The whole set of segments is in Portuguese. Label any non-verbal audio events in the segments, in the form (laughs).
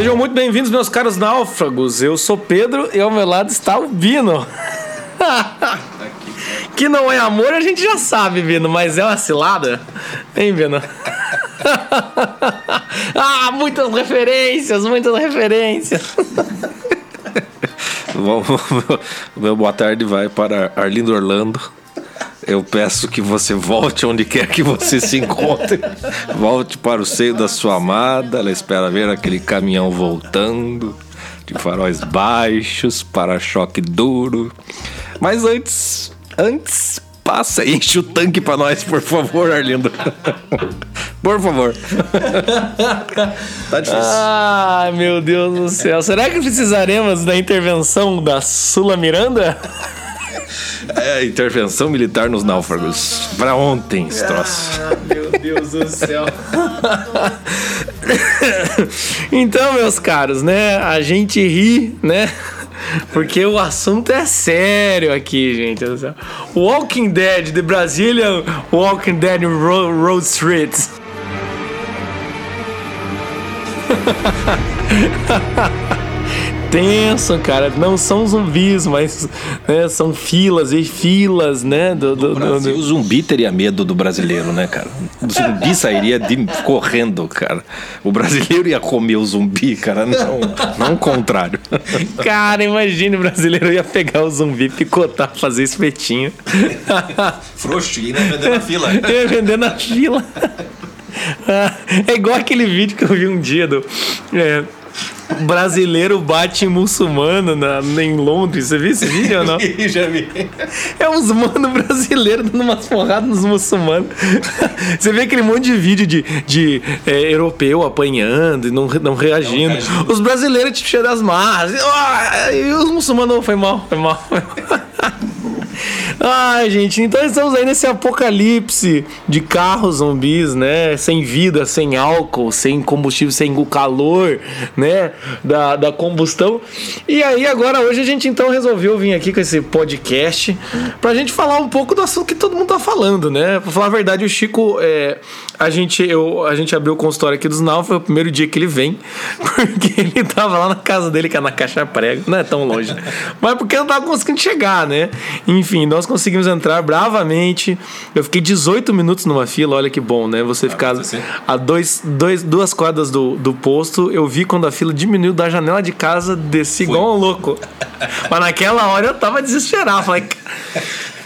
Sejam muito bem-vindos, meus caros náufragos. Eu sou Pedro e ao meu lado está o Bino. (laughs) que não é amor, a gente já sabe, Bino, mas é uma cilada. Hein, Bino? (laughs) ah, muitas referências, muitas referências. (laughs) O meu boa tarde vai para Arlindo Orlando. Eu peço que você volte onde quer que você se encontre. Volte para o seio da sua amada. Ela espera ver aquele caminhão voltando, de faróis baixos, para-choque duro. Mas antes, antes, passa e enche o tanque para nós, por favor, Arlindo. Por favor. tá difícil. Ai, meu Deus do céu. Será que precisaremos da intervenção da Sula Miranda? É, intervenção militar nos náufragos. Pra ontem, esse troço. Ah, meu Deus do céu. (laughs) então, meus caros, né? A gente ri, né? Porque o assunto é sério aqui, gente. Walking Dead, The Brazilian Walking Dead Road Street. (laughs) tenso, cara. Não são zumbis, mas né, são filas e filas, né? Do, do, do, do, O zumbi teria medo do brasileiro, né, cara? O zumbi sairia de, correndo, cara. O brasileiro ia comer o zumbi, cara. Não, não o contrário. Cara, imagine o brasileiro ia pegar o zumbi, picotar, fazer espetinho. Frouxo, ia vender na fila. (laughs) Ia vender na fila. É igual aquele vídeo que eu vi um dia do. É, brasileiro bate muçulmano na, em Londres. Você viu esse vídeo ou não? (laughs) Já vi. É uns mano brasileiros dando umas porradas nos muçulmanos. (laughs) Você vê aquele monte de vídeo de, de é, europeu apanhando e não, não reagindo. Não os brasileiros tipo cheios das marras. E os muçulmanos, foi mal, foi mal. Foi mal. Ai, gente, então estamos aí nesse apocalipse de carros zumbis, né? Sem vida, sem álcool, sem combustível, sem o calor, né? Da, da combustão. E aí, agora, hoje a gente então resolveu vir aqui com esse podcast pra gente falar um pouco do assunto que todo mundo tá falando, né? Pra falar a verdade, o Chico, é, a, gente, eu, a gente abriu o consultório aqui dos Nau, foi o primeiro dia que ele vem, (laughs) porque ele tava lá na casa dele, que é na Caixa Prego, não é tão longe, mas porque eu não tava conseguindo chegar, né? Enfim, nós conseguimos entrar bravamente. Eu fiquei 18 minutos numa fila, olha que bom, né? Você ficar a dois, dois, duas quadras do, do posto. Eu vi quando a fila diminuiu da janela de casa, desci Fui. igual um louco. Mas naquela hora eu tava desesperado. Falei,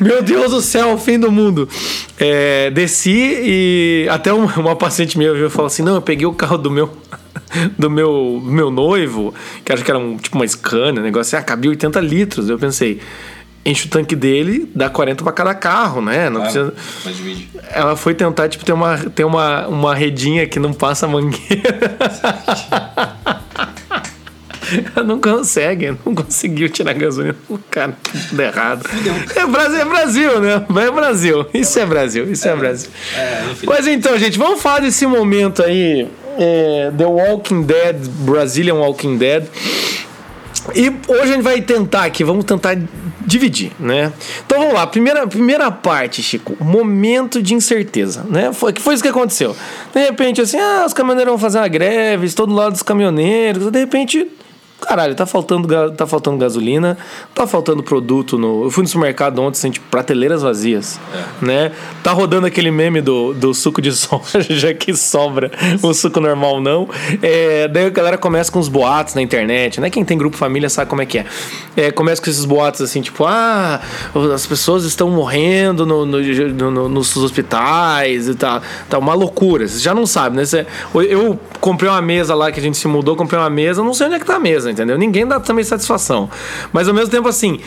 meu Deus do céu, o fim do mundo. É, desci e até uma, uma paciente minha viu falou assim: Não, eu peguei o carro do meu (laughs) do meu, meu noivo, que acho que era um, tipo uma Scania, negócio assim, ah, cabia 80 litros. Eu pensei, enche o tanque dele, dá 40 para cada carro, né? Não claro, precisa... Ela foi tentar, tipo, ter uma, ter uma, uma redinha que não passa mangueira. (laughs) (laughs) Não consegue, não conseguiu tirar gasolina. O cara, tudo errado. É Brasil, é Brasil, né? É Brasil. Isso é Brasil, isso é, é Brasil. É, Mas então, gente, vamos falar desse momento aí. É, The Walking Dead, Brazilian Walking Dead. E hoje a gente vai tentar aqui, vamos tentar dividir, né? Então vamos lá, primeira, primeira parte, Chico, momento de incerteza, né? Foi, que foi isso que aconteceu. De repente, assim, ah, os caminhoneiros vão fazer uma greve, todo lado dos caminhoneiros, de repente caralho, tá faltando, tá faltando gasolina, tá faltando produto no. Eu fui no supermercado ontem, assim, tipo, prateleiras vazias. É. Né? Tá rodando aquele meme do, do suco de (laughs) soja que sobra, o suco normal não. É, daí a galera começa com os boatos na internet, né? Quem tem grupo família sabe como é que é. é começa com esses boatos assim, tipo, ah, as pessoas estão morrendo no, no, no, nos hospitais e tal. Tá uma loucura. Você já não sabe, né? Você, eu comprei uma mesa lá que a gente se mudou, comprei uma mesa, não sei onde é que tá a mesa, entendeu? Ninguém dá também satisfação. Mas ao mesmo tempo, assim.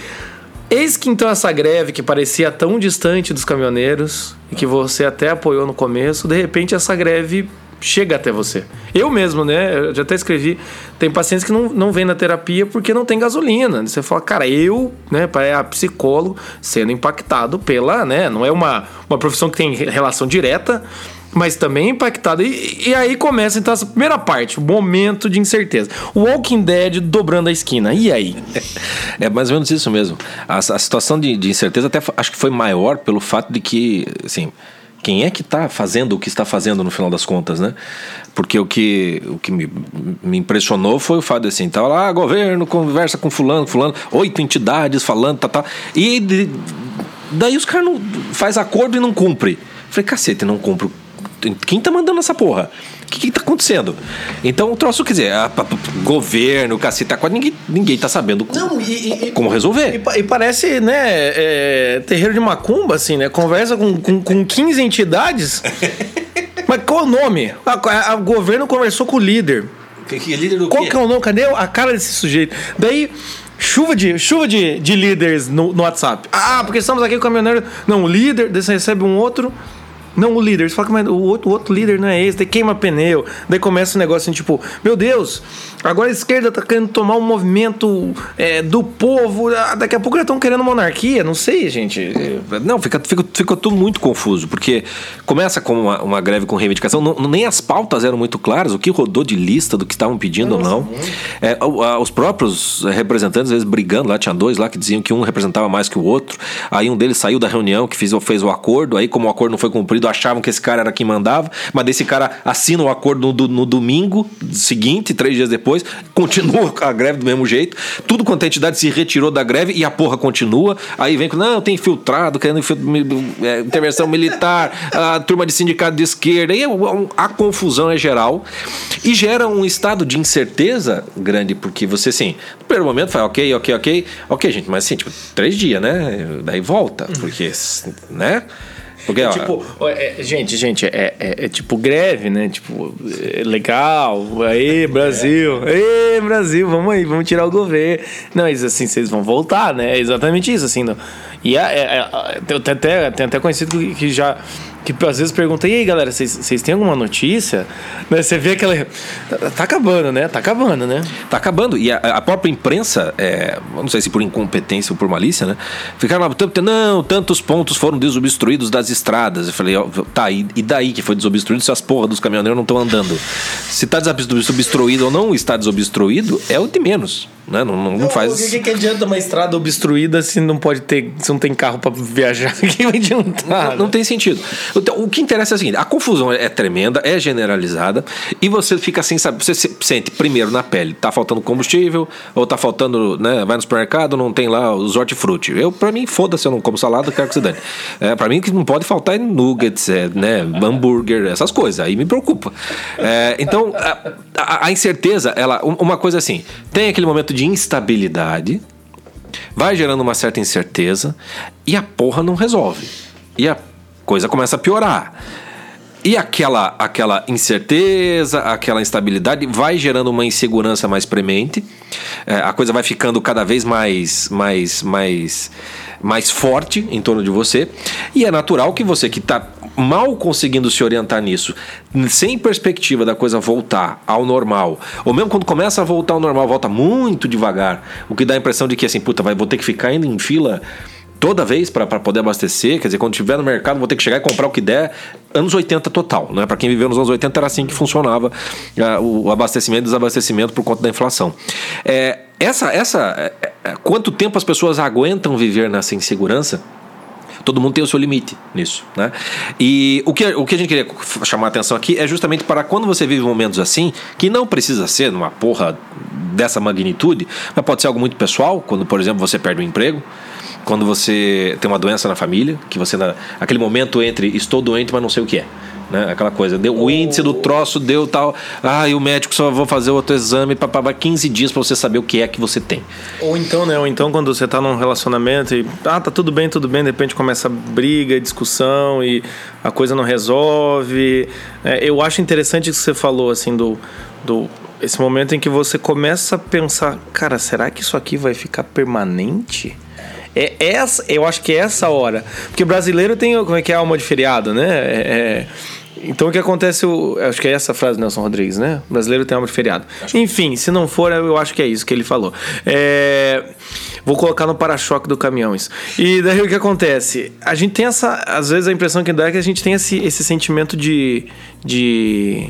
Eis que então essa greve que parecia tão distante dos caminhoneiros e que você até apoiou no começo, de repente essa greve chega até você. Eu mesmo, né? Eu já até escrevi. Tem pacientes que não, não vêm na terapia porque não tem gasolina. Você fala, cara, eu, né, é a psicólogo, sendo impactado pela, né? Não é uma, uma profissão que tem relação direta mas também impactado. E, e, aí começa então essa primeira parte, o momento de incerteza. Walking Dead dobrando a esquina. E aí? É mais ou menos isso mesmo. A, a situação de, de, incerteza até acho que foi maior pelo fato de que, assim, Quem é que está fazendo o que está fazendo no final das contas, né? Porque o que, o que me, me impressionou foi o fato de assim, tava lá, governo conversa com fulano, fulano, oito entidades falando, tá, tá. E de, daí os caras não faz acordo e não cumpre. Falei, cacete, não cumpre. Quem tá mandando essa porra? O que, que tá acontecendo? Então, o troço, quer dizer, a, a, governo, cacete, quase ninguém, ninguém tá sabendo Não, e, e, como resolver. E, e parece, né, é, terreiro de macumba, assim, né? Conversa com, com, com 15 entidades. (laughs) Mas qual o nome? O governo conversou com o líder. Que, que líder do Qual quê? que é o nome? Cadê a cara desse sujeito? Daí, chuva de, chuva de, de líderes no, no WhatsApp. Ah, porque estamos aqui com o caminhoneiro. Não, o líder, daí você recebe um outro. Não, o líder. Você fala que mas o outro, o outro líder não é esse. Daí queima pneu. Daí começa um negócio assim, tipo, meu Deus, agora a esquerda tá querendo tomar um movimento é, do povo. Ah, Daqui a pouco já estão querendo monarquia. Não sei, gente. Não, fica, fica, fica tudo muito confuso, porque começa como uma, uma greve com reivindicação, não, nem as pautas eram muito claras, o que rodou de lista do que estavam pedindo ou não. É, os próprios representantes, às vezes, brigando lá, tinha dois lá que diziam que um representava mais que o outro. Aí um deles saiu da reunião que fez, fez o acordo, aí, como o acordo não foi cumprido, achavam que esse cara era quem mandava, mas desse cara assina o acordo no, no domingo seguinte, três dias depois, (laughs) continua a greve do mesmo jeito. Tudo quanto a entidade se retirou da greve e a porra continua. Aí vem com, não, tem infiltrado, querendo infil- é, intervenção militar, (laughs) a turma de sindicato de esquerda. E é um- a confusão é geral e gera um estado de incerteza grande, porque você, assim, no primeiro momento fala, ok, ok, ok, ok, gente, mas assim, tipo, três dias, né? Daí volta, porque, né? Porque, ó, Tipo, é, gente, gente, é, é- é tipo greve, né? Tipo, é legal, aí, Brasil, aí, Brasil, vamos aí, vamos tirar o governo. Não, mas assim, vocês vão voltar, né? É exatamente isso, assim. Não. E é, é, é, eu tenho até, tenho até conhecido que já. Que às vezes pergunta, e aí galera, vocês, têm alguma notícia? Né, Você vê aquela. Tá, tá acabando, né? Tá acabando, né? Tá acabando. E a, a própria imprensa, é, não sei se por incompetência ou por malícia, né? Ficaram lá, "Tanto- não, tantos pontos foram desobstruídos das estradas. Eu falei, ó, tá, e, e daí que foi desobstruído se as porras dos caminhoneiros não estão andando? Se tá desobstruído ou não está desobstruído, é o de menos. Né? Não, não, não O faz. que, que adianta uma estrada obstruída se não pode ter. Se não tem carro pra viajar? O (laughs) que vai adiantar? Não, não tem sentido. Então, o que interessa é o seguinte: a confusão é tremenda, é generalizada, e você fica sem saber. Você se sente primeiro na pele, tá faltando combustível, ou tá faltando, né? Vai no supermercado, não tem lá os hortifruti. Eu, pra mim, foda-se, eu não como salada, quero que se dane. É, pra mim, que não pode faltar é nuggets, é, né? Hambúrguer, essas coisas. Aí me preocupa. É, então, a, a- a incerteza, ela. um- Uma coisa assim, tem aquele momento de instabilidade vai gerando uma certa incerteza e a porra não resolve. E a coisa começa a piorar. E aquela, aquela incerteza, aquela instabilidade vai gerando uma insegurança mais premente. É, a coisa vai ficando cada vez mais, mais, mais, mais forte em torno de você. E é natural que você que está mal conseguindo se orientar nisso, sem perspectiva da coisa voltar ao normal, ou mesmo quando começa a voltar ao normal, volta muito devagar, o que dá a impressão de que assim, puta, vai, vou ter que ficar indo em fila toda vez para poder abastecer, quer dizer, quando estiver no mercado vou ter que chegar e comprar o que der, anos 80 total, né? Para quem viveu nos anos 80 era assim que funcionava ah, o abastecimento e desabastecimento por conta da inflação. É, essa, essa, é, é, quanto tempo as pessoas aguentam viver nessa insegurança? Todo mundo tem o seu limite nisso, né? E o que, o que a gente queria chamar a atenção aqui é justamente para quando você vive momentos assim, que não precisa ser numa porra dessa magnitude, mas pode ser algo muito pessoal, quando, por exemplo, você perde o emprego, quando você tem uma doença na família, que você na, aquele momento entre estou doente, mas não sei o que é. Né? Aquela coisa, deu, o índice do troço deu tal. Ah, e o médico só vou fazer outro exame para 15 dias para você saber o que é que você tem. Ou então, né? Ou então quando você tá num relacionamento e ah, tá tudo bem, tudo bem, de repente começa briga, discussão e a coisa não resolve. É, eu acho interessante isso que você falou, assim, do, do esse momento em que você começa a pensar, cara, será que isso aqui vai ficar permanente? É essa, eu acho que é essa hora. Porque brasileiro tem, como é que é, alma de feriado, né? É, é, então o que acontece, eu, acho que é essa frase do Nelson Rodrigues, né? O brasileiro tem alma de feriado. Enfim, se não for, eu acho que é isso que ele falou. É, vou colocar no para-choque do caminhão isso. E daí o que acontece? A gente tem essa. Às vezes a impressão que dá é que a gente tem esse, esse sentimento de. de.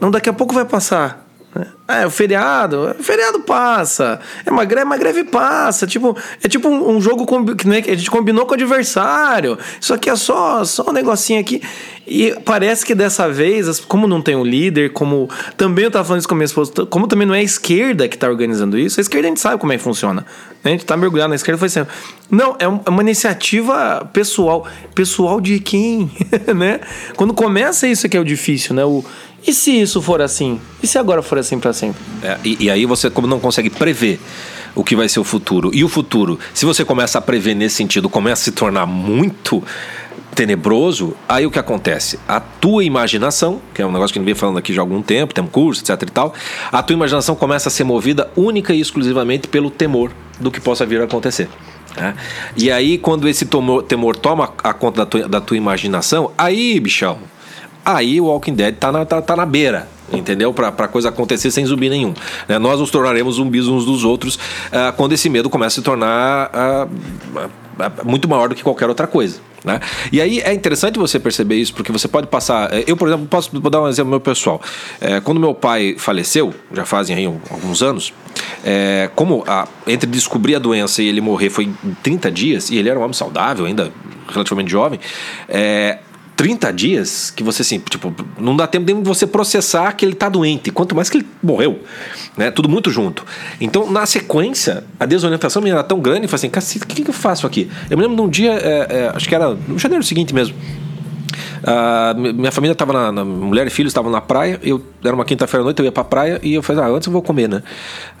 Não, daqui a pouco vai passar. Né? Ah, é o feriado, o feriado passa. É uma greve, uma greve passa. Tipo, é tipo um, um jogo que né, a gente combinou com o adversário. Isso aqui é só, só um negocinho aqui. E parece que dessa vez, como não tem um líder, como também eu tava falando isso com a minha esposa, como também não é a esquerda que tá organizando isso, a esquerda a gente sabe como é que funciona. A gente tá mergulhado na esquerda foi sempre. Não, é, é uma iniciativa pessoal. Pessoal de quem? (laughs) né? Quando começa isso que é o difícil, né? O, e se isso for assim? E se agora for assim para sempre? É, e, e aí você, como não consegue prever o que vai ser o futuro, e o futuro, se você começa a prever nesse sentido, começa a se tornar muito tenebroso, aí o que acontece? A tua imaginação, que é um negócio que a gente vem falando aqui já há algum tempo, tem um curso, etc e tal, a tua imaginação começa a ser movida única e exclusivamente pelo temor do que possa vir a acontecer. Né? E aí, quando esse temor, toma a conta da tua, da tua imaginação, aí, bichão, aí o Walking Dead tá na, tá, tá na beira entendeu? Para a coisa acontecer sem zumbi nenhum. Né? Nós nos tornaremos zumbis uns dos outros uh, quando esse medo começa a se tornar uh, uh, muito maior do que qualquer outra coisa. Né? E aí é interessante você perceber isso, porque você pode passar. Eh, eu, por exemplo, posso dar um exemplo meu pessoal. É, quando meu pai faleceu, já fazem aí alguns anos, é, como a, entre descobrir a doença e ele morrer foi em 30 dias, e ele era um homem saudável, ainda relativamente jovem, é, 30 dias que você assim, tipo, não dá tempo de você processar que ele tá doente, quanto mais que ele morreu, né? Tudo muito junto. Então, na sequência, a desorientação minha era tão grande, eu falei assim, cacete, o que, que eu faço aqui? Eu me lembro de um dia, é, é, acho que era no janeiro seguinte mesmo, Uh, minha família estava na, na, Mulher e filhos estavam na praia. Eu, era uma quinta-feira à noite, eu ia pra praia e eu falei, ah, antes eu vou comer, né?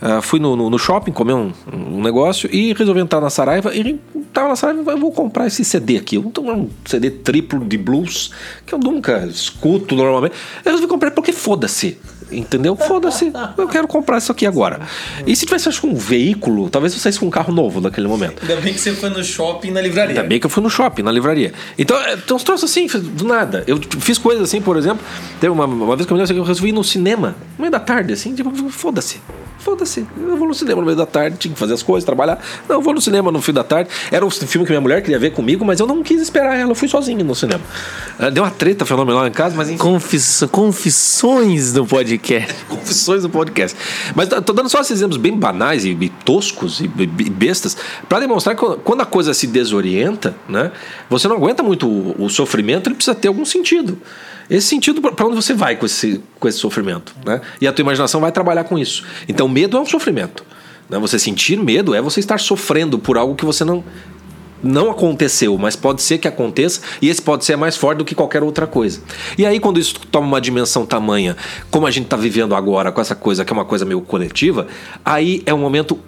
Uh, fui no, no, no, shopping comer um, um, negócio e resolvi entrar na Saraiva. E tava na Saraiva, eu vou comprar esse CD aqui. Eu um CD triplo de blues, que eu nunca escuto normalmente. Eu resolvi comprar porque foda-se. Entendeu? Foda-se, eu quero comprar isso aqui agora. E se tivesse, com um veículo, talvez eu saísse com um carro novo naquele momento. Ainda bem que você foi no shopping na livraria. Ainda bem que eu fui no shopping, na livraria. Então, tem uns troços assim, do nada. Eu fiz coisas assim, por exemplo, teve uma, uma vez que eu eu resolvi ir no cinema, no meio da tarde, assim, tipo, foda-se. Foda-se, eu vou no cinema no meio da tarde, tinha que fazer as coisas, trabalhar. Não, eu vou no cinema no fim da tarde. Era um filme que minha mulher queria ver comigo, mas eu não quis esperar ela, eu fui sozinho no cinema. Deu uma treta fenomenal em casa, mas. Confis, confissões do podcast. (laughs) confissões do podcast. Mas tô dando só esses exemplos bem banais e, toscos e, e bestas para demonstrar que quando a coisa se desorienta, né, você não aguenta muito o, o sofrimento, ele precisa ter algum sentido esse sentido para onde você vai com esse, com esse sofrimento. Né? E a tua imaginação vai trabalhar com isso. Então, medo é um sofrimento. Né? Você sentir medo é você estar sofrendo por algo que você não, não aconteceu, mas pode ser que aconteça, e esse pode ser mais forte do que qualquer outra coisa. E aí, quando isso toma uma dimensão tamanha, como a gente está vivendo agora, com essa coisa que é uma coisa meio coletiva, aí é um momento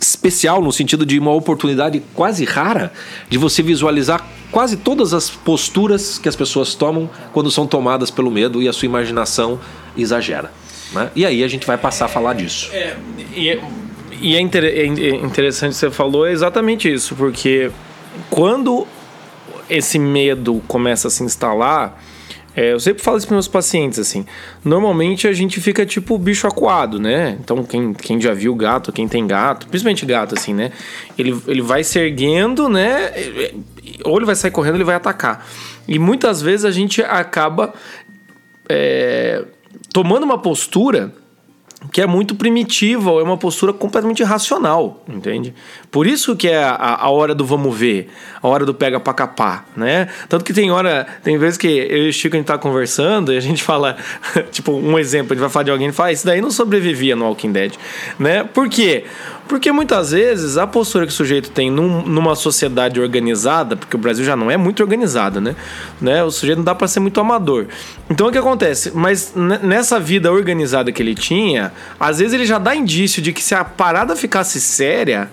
especial no sentido de uma oportunidade quase rara de você visualizar quase todas as posturas que as pessoas tomam quando são tomadas pelo medo e a sua imaginação exagera. Né? E aí a gente vai passar a falar disso. É, é, e é, inter, é interessante que você falou é exatamente isso, porque quando esse medo começa a se instalar, é, eu sempre falo isso para meus pacientes, assim. Normalmente a gente fica tipo bicho acuado, né? Então, quem, quem já viu gato, quem tem gato, principalmente gato, assim, né? Ele, ele vai se erguendo, né? Ou ele vai sair correndo, ele vai atacar. E muitas vezes a gente acaba é, tomando uma postura que é muito primitiva, ou é uma postura completamente irracional, entende? Por isso que é a, a hora do vamos ver, a hora do pega pra capar, né? Tanto que tem hora, tem vezes que eu e o Chico a gente tá conversando e a gente fala, (laughs) tipo, um exemplo, a gente vai falar de alguém e fala, ah, isso daí não sobrevivia no Walking Dead, né? Por quê? Porque muitas vezes a postura que o sujeito tem num, numa sociedade organizada, porque o Brasil já não é muito organizado, né? né? O sujeito não dá para ser muito amador. Então o que acontece? Mas nessa vida organizada que ele tinha, às vezes ele já dá indício de que se a parada ficasse séria,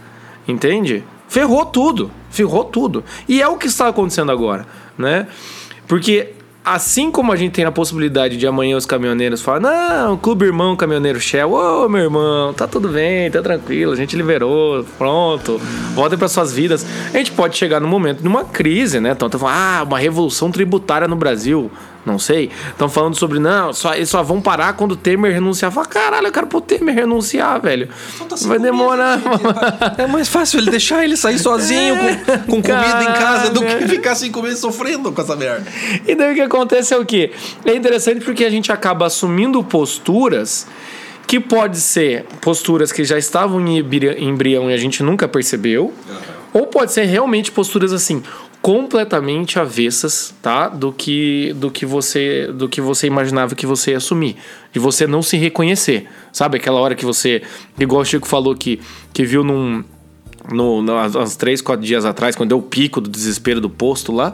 entende? Ferrou tudo, ferrou tudo. E é o que está acontecendo agora, né? Porque Assim como a gente tem a possibilidade de amanhã os caminhoneiros falarem, não, Clube Irmão Caminhoneiro Shell, ô oh, meu irmão, tá tudo bem, tá tranquilo, a gente liberou, pronto, voltem para suas vidas. A gente pode chegar no momento de uma crise, né? Então, falando, ah, uma revolução tributária no Brasil não sei. Estão falando sobre, não, só, eles só vão parar quando o Temer renunciar. Fala, caralho, eu quero pro Temer renunciar, velho. Vai demorar. (laughs) é mais fácil ele deixar ele sair sozinho é, com, com comida em casa do que ficar sem comer sofrendo com essa merda. E daí o que acontece é o quê? É interessante porque a gente acaba assumindo posturas que pode ser posturas que já estavam em embrião e a gente nunca percebeu, uhum. ou pode ser realmente posturas assim completamente avessas, tá? Do que do que você do que você imaginava que você ia assumir, de você não se reconhecer, sabe? Aquela hora que você, igual o Chico falou que que viu num no, no, uns três, quatro dias atrás, quando deu o pico do desespero do posto lá,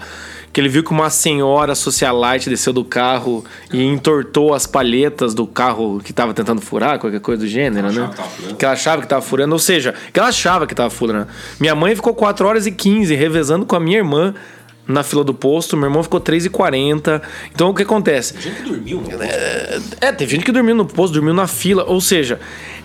que ele viu que uma senhora socialite desceu do carro e entortou as palhetas do carro que estava tentando furar, qualquer coisa do gênero, né? Que, que ela achava que estava furando, ou seja, que ela achava que estava furando. Minha mãe ficou 4 horas e 15 revezando com a minha irmã na fila do posto, meu irmão ficou 3 e 40 Então o que acontece? Tem gente que dormiu no posto. É, é, teve gente que dormiu no posto, dormiu na fila, ou seja,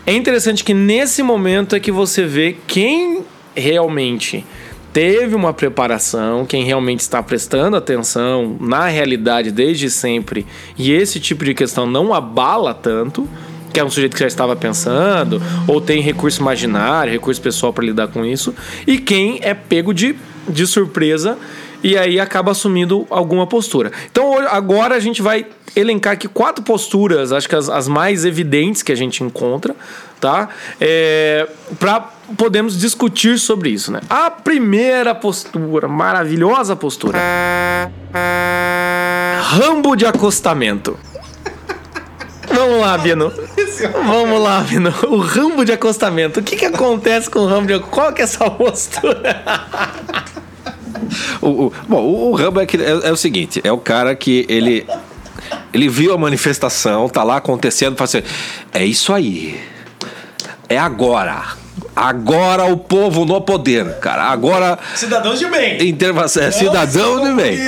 é interessante que nesse momento é que você vê quem realmente teve uma preparação, quem realmente está prestando atenção na realidade desde sempre e esse tipo de questão não abala tanto, que é um sujeito que já estava pensando, ou tem recurso imaginário, recurso pessoal para lidar com isso, e quem é pego de, de surpresa e aí acaba assumindo alguma postura. Então agora a gente vai elencar aqui quatro posturas, acho que as, as mais evidentes que a gente encontra, tá? É, para podemos discutir sobre isso, né? A primeira postura, maravilhosa postura. Rambo de acostamento. Vamos lá, Bino. Vamos lá, Bino. O rambo de acostamento. O que, que acontece com o rambo de Qual que é essa postura? (laughs) o, o, bom, o, Rambo é, que, é, é, o seguinte: é o cara que ele. Ele viu a manifestação, tá lá acontecendo, fala assim: é isso aí. É agora. Agora o povo no poder, cara. Agora. Cidadãos de bem. Intervenção, é, cidadão de bem.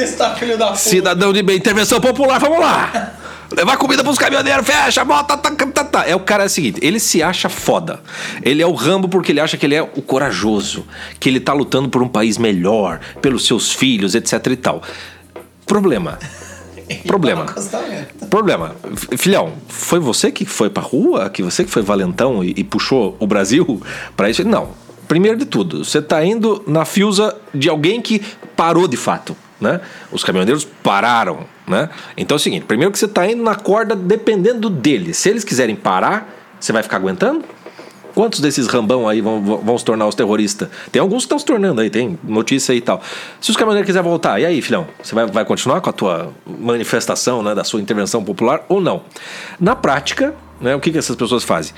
Cidadão de bem. Intervenção popular, vamos lá. Levar comida pros caminhoneiros, fecha, bota, tá, tá, tá. É o cara é o seguinte, ele se acha foda. Ele é o Rambo porque ele acha que ele é o corajoso, que ele tá lutando por um país melhor, pelos seus filhos, etc e tal. Problema. (laughs) Problema. Problema. Filhão, foi você que foi pra rua? Que você que foi valentão e, e puxou o Brasil para isso? Não. Primeiro de tudo, você tá indo na fiusa de alguém que parou de fato. Né? Os caminhoneiros pararam, né? Então é o seguinte, primeiro que você está indo na corda dependendo deles. Se eles quiserem parar, você vai ficar aguentando? Quantos desses rambão aí vão, vão se tornar os terroristas? Tem alguns que estão se tornando aí, tem notícia aí e tal. Se os caminhoneiros quiserem voltar, e aí, filhão? Você vai, vai continuar com a tua manifestação, né, da sua intervenção popular ou não? Na prática, né, o que, que essas pessoas fazem?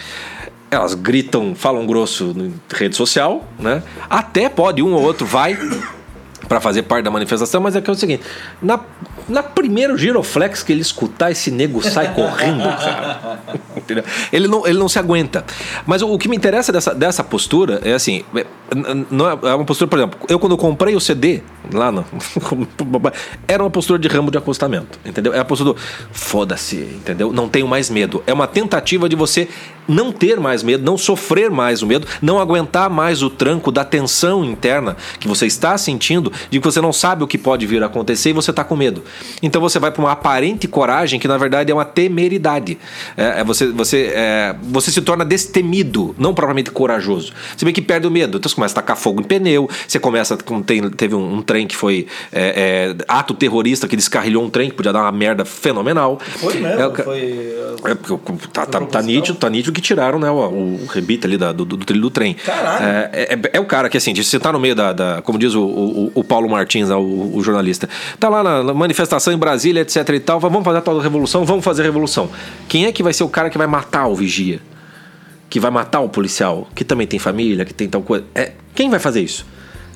Elas gritam, falam grosso na rede social, né? Até pode, um ou outro vai para fazer parte da manifestação, mas é que é o seguinte: na, na primeiro giroflex que ele escutar, esse nego sai correndo, cara. (laughs) ele, não, ele não se aguenta. Mas o, o, que me interessa dessa, dessa postura é assim: é, não é, é uma postura, por exemplo, eu quando comprei o CD lá no, (laughs) era uma postura de ramo de acostamento, entendeu? É a postura do foda-se, entendeu? Não tenho mais medo. É uma tentativa de você não ter mais medo, não sofrer mais o medo, não aguentar mais o tranco da tensão interna que você está sentindo de que você não sabe o que pode vir a acontecer e você está com medo. Então você vai para uma aparente coragem que na verdade é uma temeridade. É, é você, você, é, você se torna destemido, não propriamente corajoso. Você vê que perde o medo. Então você começa a tacar fogo em pneu, você começa. Tem, teve um, um trem que foi é, é, ato terrorista que descarrilhou um trem que podia dar uma merda fenomenal. Foi mesmo, é, foi. É, tá, tá, tá, nítido, tá nítido que tiraram né, o, o rebite ali da, do, do, trilho do trem. Caralho. É, o cara que, assim, você tá no meio da. da como diz o, o, o Paulo Martins, o, o, jornalista, tá lá na, manifestação em Brasília, etc e tal, vamos fazer a tal revolução, vamos fazer a revolução. Quem é que vai ser o cara que vai matar o vigia? Que vai matar o policial? Que também tem família, que tem tal coisa. É, quem vai fazer isso?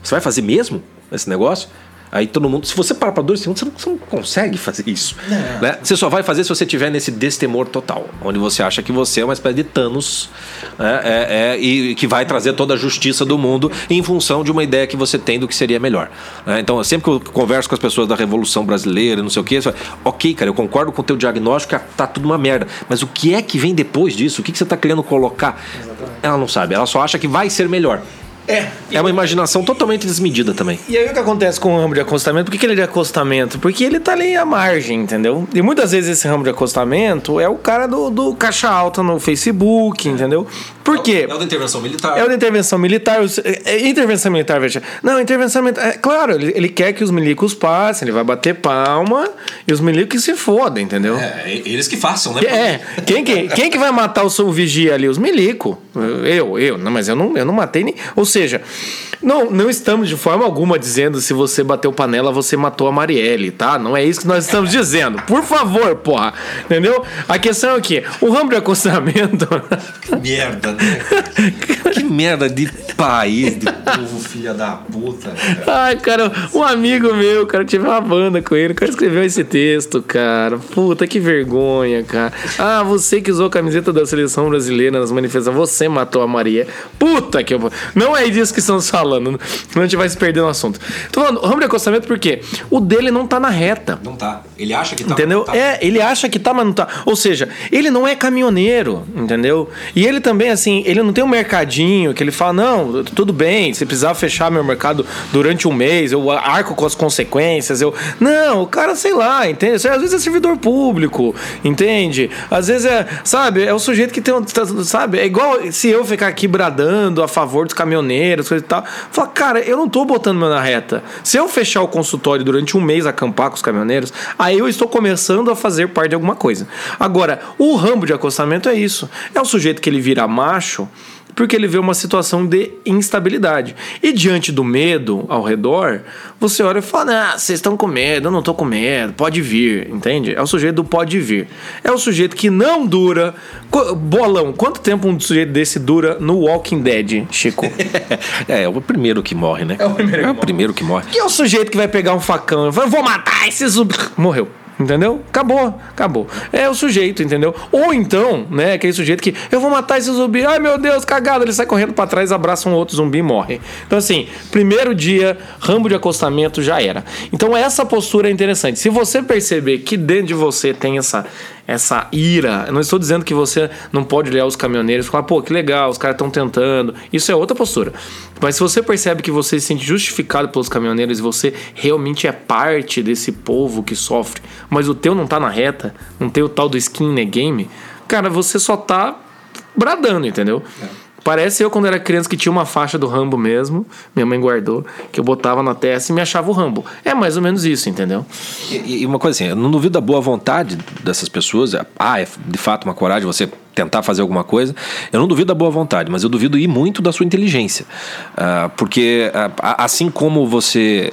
Você vai fazer mesmo esse negócio? Aí todo mundo, se você parar para dois segundos, você não, você não consegue fazer isso. Né? Você só vai fazer se você tiver nesse destemor total, onde você acha que você é uma espécie de Thanos né? é, é, e que vai trazer toda a justiça do mundo em função de uma ideia que você tem do que seria melhor. Né? Então, sempre que eu converso com as pessoas da Revolução Brasileira, não sei o que, falo, ok, cara, eu concordo com o teu diagnóstico, tá tudo uma merda, mas o que é que vem depois disso? O que, que você está querendo colocar? Exatamente. Ela não sabe, ela só acha que vai ser melhor É. É uma imaginação totalmente desmedida também. E aí o que acontece com o ramo de acostamento? Por que, que ele é de acostamento? Porque ele tá ali à margem, entendeu? E muitas vezes esse ramo de acostamento é o cara do, do caixa alta no Facebook, entendeu? Por quê? É o da intervenção militar. É o da intervenção militar. é- é intervenção militar, veja. Não, intervenção militar. É, claro, ele, ele quer que os milicos passem, ele vai bater palma e os milicos se fodem, entendeu? É, eles que façam, né? É, quem que, quem que vai matar o seu vigia ali? Os milico. Eu, eu, não, mas eu não, eu não matei nem. Ou seja, não, não estamos de forma alguma dizendo se você bateu panela, você matou a Marielle, tá? Não é isso que nós estamos dizendo. Por favor, porra. Entendeu? A questão é que o ramo de acostamento. (laughs) Merda, né? que merda de país, de povo, filha da puta. cara. Ai, cara, um amigo meu, cara, tive uma banda com ele, o cara escreveu esse texto, cara. Puta, que vergonha, cara. Ah, você que usou a camiseta da seleção brasileira nas manifestações, você matou a Maria. Puta que eu... Não é disso que estamos falando, não a gente vai se perder no assunto. Tô falando, ramo de acostamento por quê? O dele não tá na reta. Não tá. Ele acha que tá. Entendeu? tá. É, ele acha que tá, mas não tá. Ou seja, ele não é caminhoneiro, entendeu? E ele também, assim, ele não tem um mercadinho que ele fala, não, tudo bem, se precisar fechar meu mercado durante um mês, eu arco com as consequências, eu. Não, o cara, sei lá, entende? Às vezes é servidor público, entende? Às vezes é, sabe, é o sujeito que tem um. Sabe? É igual se eu ficar aqui bradando a favor dos caminhoneiros, coisa e tal. Fala, cara, eu não tô botando meu na reta. Se eu fechar o consultório durante um mês, acampar com os caminhoneiros, aí eu estou começando a fazer parte de alguma coisa. Agora, o rambo de acostamento é isso. É o sujeito que ele vira macho porque ele vê uma situação de instabilidade. E diante do medo ao redor, você olha e fala: Ah, vocês estão com medo, eu não tô com medo, pode vir, entende? É o sujeito do pode vir. É o sujeito que não dura. Bolão, quanto tempo um sujeito desse dura no Walking Dead, Chico? (laughs) É, é o primeiro que morre, né? É o primeiro, é o primeiro que morre. Que é o sujeito que vai pegar um facão e fala, vou matar esse zumbi. Morreu. Entendeu? Acabou, acabou. É o sujeito, entendeu? Ou então, né, aquele sujeito que eu vou matar esse zumbi. Ai meu Deus, cagada. Ele sai correndo pra trás, abraça um outro zumbi e morre. Então, assim, primeiro dia, rambo de acostamento já era. Então, essa postura é interessante. Se você perceber que dentro de você tem essa, essa ira, eu não estou dizendo que você não pode olhar os caminhoneiros e falar, pô, que legal, os caras estão tentando. Isso é outra postura. Mas se você percebe que você se sente justificado pelos caminhoneiros e você realmente é parte desse povo que sofre, mas o teu não tá na reta, não tem o tal do skin in the game, cara, você só tá bradando, entendeu? Parece eu quando era criança que tinha uma faixa do Rambo mesmo, minha mãe guardou, que eu botava na testa e me achava o Rambo. É mais ou menos isso, entendeu? E, e uma coisa assim, eu não duvido da boa vontade dessas pessoas. Ah, é de fato uma coragem você tentar fazer alguma coisa. Eu não duvido da boa vontade, mas eu duvido ir muito da sua inteligência. Ah, porque ah, assim como você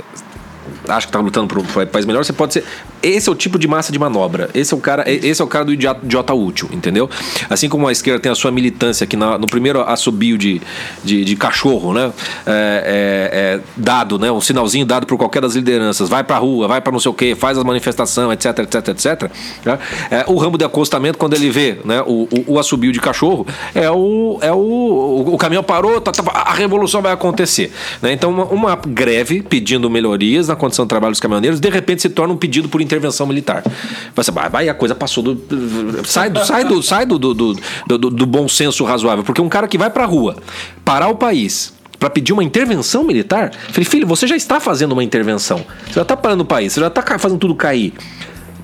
acha que está lutando por um país melhor, você pode ser. Esse é o tipo de massa de manobra.Esse é o cara, esse é o cara do idiota, idiota útil, entendeu? Assim como a esquerda tem a sua militância aqui na- no primeiro assobio de, de, de cachorro, né? É, é- é dado, né? Um sinalzinho dado por qualquer das lideranças. Vai pra rua, vai pra não sei o quê, faz as manifestações, etc, etc, etc. né? É, o ramo de acostamento, quando ele vê né, o, o, o assobio de cachorro, é o. É o, o, caminhão parou, tá- tá- a revolução vai acontecer. né? Então, uma, uma greve pedindo melhorias na condição de trabalho dos caminhoneiros, de repente se torna um pedido por intervenção militar. Você vai, vai, a coisa passou do. Sai do, sai do, sai do, do, do, do- bom senso razoável. Porque um cara que vai pra rua parar o país para pedir uma intervenção militar, falei, filho, você já está fazendo uma intervenção. Você já está parando o país, você já está ca- fazendo tudo cair.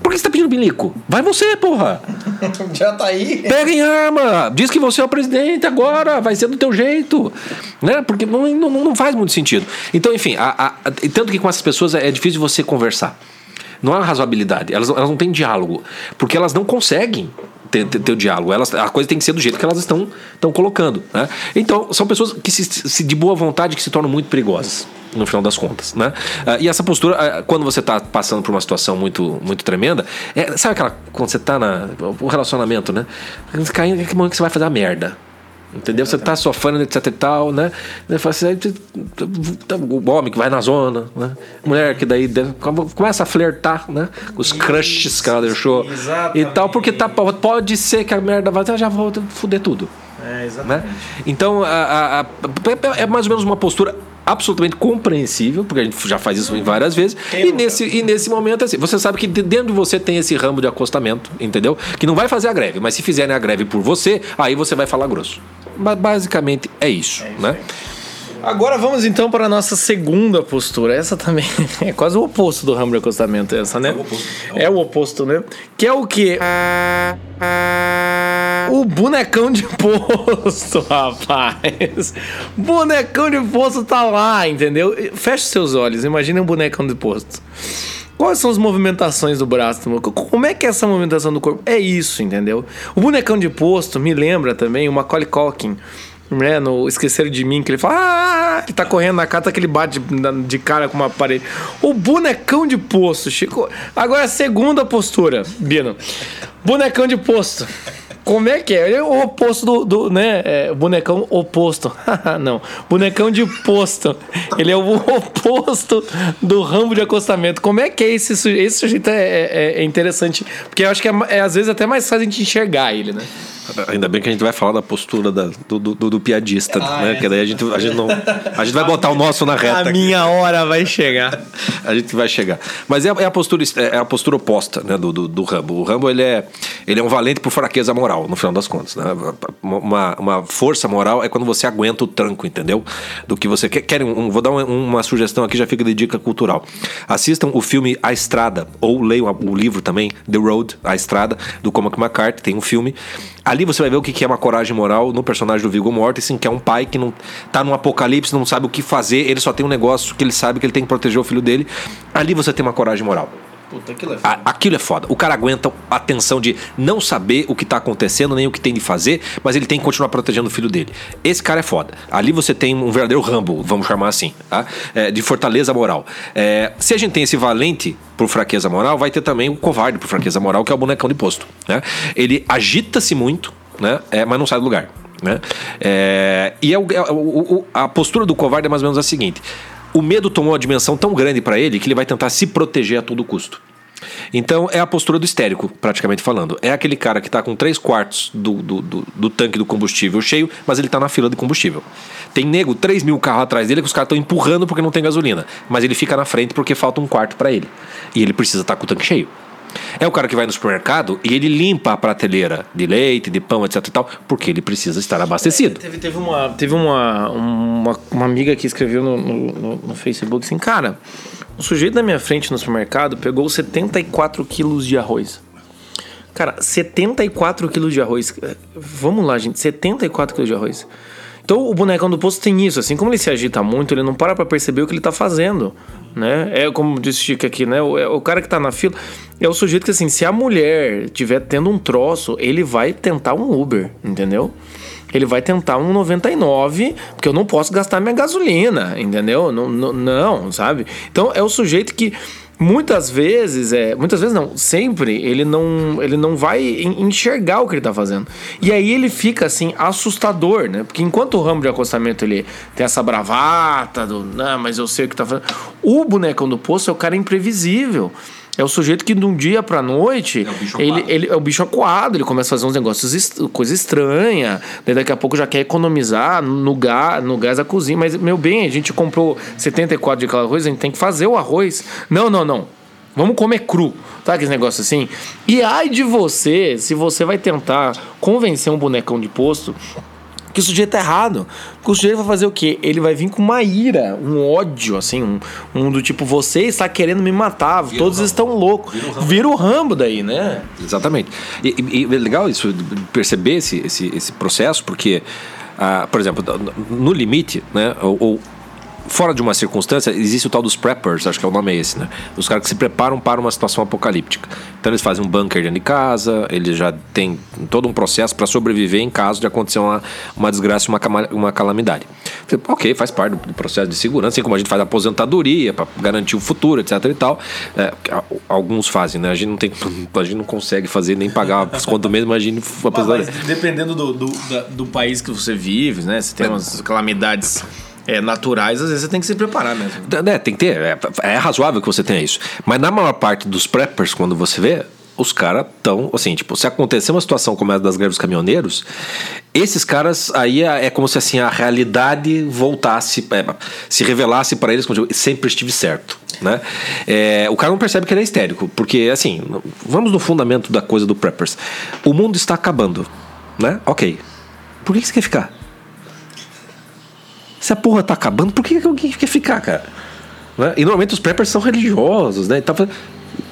Por que você está pedindo bilico? Vai você, porra! (laughs) Já tá aí. Pega em arma! Diz que você é o presidente agora, vai ser do teu jeito. Né? Porque não, não, não faz muito sentido. Então, enfim, a- a- a- tanto que com essas pessoas é difícil você conversar. Não há razoabilidade. Elas, elas não têm diálogo. Porque elas não conseguem ter, ter, ter o diálogo. Elas, a coisa tem que ser do jeito que elas estão, estão colocando. Né? Então, são pessoas que se, se de boa vontade que se tornam muito perigosas. No final das contas, né? Ah, e essa postura, ah, quando você está passando por uma situação muito, muito tremenda, é, sabe aquela. Quando você está na. O relacionamento, né? Você cai em que momento que você vai fazer a merda. Entendeu? Você tá sofrendo, etc e tal, né? Você fala assim, tá- o homem que vai na zona, né? Mulher que daí começa a flertar, né? Os crushes que ela deixou e tal, porque tá, pode ser que a merda vai, já vou fuder tudo. É, Né? Então, a- a- a- é mais ou menos uma postura absolutamente compreensível, porque a gente já faz isso várias vezes. E nesse, e nesse momento, assim, você sabe que de- dentro de você tem esse ramo de acostamento, entendeu? Que não vai fazer a greve, mas se fizerem a greve por você, aí você vai falar grosso. Mas basicamente é isso, né? Agora vamos então para a nossa segunda postura. Essa também (laughs) é quase o oposto do ramo de acostamento, essa, né? É o oposto, é o oposto né? Que é o que? O bonecão de posto, (laughs) rapaz. Bonecão de posto tá lá, entendeu? Feche seus olhos, imagine um bonecão de posto. Quais são as movimentações do braço? Como é que é essa movimentação do corpo? É isso, entendeu? O bonecão de posto me lembra também o Macaulay Culkin né, no Esqueceram de Mim, que ele fala, ah, tá correndo na casa que ele bate de cara com uma parede. O bonecão de posto, Chico. Agora a segunda postura, Bino. Bonecão de posto. Como é que é? Ele é o oposto do, do né? É, bonecão oposto. (laughs) não. Bonecão de posto. Ele é o oposto do ramo de acostamento. Como é que é esse sujeito? Esse sujeito é, é, é interessante. Porque eu acho que é, é, às vezes até mais fácil a gente enxergar ele, né? Ainda bem que a gente vai falar da postura da, do, do, do, piadista, ah, né? É. Que daí a gente, a gente não. A gente vai botar o nosso na reta. A minha hora vai chegar. (laughs) a gente vai chegar. Mas é, é, a postura, é a postura oposta né, do, do, do Rambo. O Rambo ele é, ele é um valente por fraqueza moral, no final das contas. Né? Uma, uma força moral é quando você aguenta o tranco, entendeu? Do que você quer. quer um, vou dar uma, uma sugestão aqui, já fica de dica cultural. Assistam o filme A Estrada, ou leiam o livro também, The Road, A Estrada, do Cormac McCarthy, tem um filme. Ali você vai ver o que é uma coragem moral no personagem do Viggo Mortensen, que é um pai que não tá num apocalipse, não sabe o que fazer, ele só tem um negócio que ele sabe que ele tem que proteger o filho dele. Ali você tem uma coragem moral. Puta, aquilo é foda. aquilo é foda. O cara aguenta a tensão de não saber o que tá acontecendo, nem o que tem de fazer, mas ele tem que continuar protegendo o filho dele. Esse cara é foda. Ali você tem um verdadeiro Rambo, vamos chamar assim, tá? É, de fortaleza moral. É, se a gente tem esse valente por fraqueza moral, vai ter também o covarde por fraqueza moral, que é o bonecão de posto. Né? Ele agita-se muito, né? É, mas não sai do lugar. Né? É, e é o, é, o, a postura do covarde é mais ou menos a seguinte: o medo tomou uma dimensão tão grande para ele que ele vai tentar se proteger a todo custo. Então é a postura do histérico, praticamente falando. É aquele cara que está com três quartos do, do, do, do, tanque do combustível cheio, mas ele está na fila de combustível. Tem nego, 3 mil carros atrás dele que os caras estão empurrando porque não tem gasolina. Mas ele fica na frente porque falta um quarto para ele. E ele precisa estar tá com o tanque cheio. É o cara que vai no supermercado e ele limpa a prateleira de leite, de pão, etc e tal, porque ele precisa estar abastecido. Teve, teve, uma, teve uma, uma, uma amiga que escreveu no, no, no Facebook assim, cara, o sujeito da minha frente no supermercado pegou 74 quilos de arroz. Cara, 74 quilos de arroz. Vamos lá, gente, 74 quilos de arroz. Então o bonecão do posto tem isso, assim como ele se agita muito, ele não para pra perceber o que ele tá fazendo, né? É como disse Chico aqui, né? O, é, o cara que tá na fila é o sujeito que, assim, se a mulher tiver tendo um troço, ele vai tentar um Uber, entendeu? Ele vai tentar um 99, porque eu não posso gastar minha gasolina, entendeu? Não, não, não sabe? Então é o sujeito que muitas vezes é muitas vezes não sempre ele não ele não vai enxergar o que ele tá fazendo. E aí ele fica assim assustador né? Porque enquanto o ramo de acostamento ele tem essa bravata do não mas eu sei o que tá fazendo. O bonecão do poço é o cara imprevisível é o sujeito que de um dia pra noite, é ele, ele é o bicho acuado, ele começa a fazer uns negócios, coisa estranha, daí daqui a pouco já quer economizar no gás, no gás da cozinha. Mas, meu bem, a gente comprou 74 de aquela arroz, a gente tem que fazer o arroz. Não, não, não. Vamos comer cru. Sabe aquele negócio assim? E ai de você, se você vai tentar convencer um bonecão de posto que o sujeito tá errado. Porque o sujeito vai fazer o quê? Ele vai vir com uma ira, um ódio, assim, um, um do tipo, você está querendo me matar, Vira todos estão loucos. Vira o, Rambo. Vira o Rambo daí, né? Exatamente. E, e, e é legal isso, perceber esse, esse, esse processo, porque, ah, por exemplo, no limite, né, ou, ou fora de uma circunstância, existe o tal dos preppers, acho que é o nome é esse, né? Os caras que se preparam para uma situação apocalíptica. Então eles fazem um bunker dentro de casa, eles já têm todo um processo para sobreviver em caso de acontecer uma, uma desgraça, uma, uma calamidade. Ok, faz parte do processo de segurança, assim como a gente faz aposentadoria para garantir o futuro, etc e tal. É, alguns fazem, né? A gente não tem, (laughs) a gente não consegue fazer nem pagar as contas mesmo, imagine a aposentadoria. Mas dependendo do, do, do país que você vive, né? Se tem é. umas calamidades é, naturais, às vezes você tem que se preparar mesmo. É, tem que ter. É, é, razoável que você tenha isso. Mas na maior parte dos preppers, quando você vê, os caras estão, assim, tipo, se acontecer uma situação como a das greves caminhoneiros, esses caras aí é, é como se assim a realidade voltasse, é, se revelasse para eles, como eu sempre estive certo, né? É, o cara não percebe que ele é histérico, porque assim, vamos no fundamento da coisa do preppers. O mundo está acabando, né? Ok. Por que você quer ficar? Se a porra tá acabando, por que alguém quer ficar, cara? Né? E normalmente os preppers são religiosos, né? Então,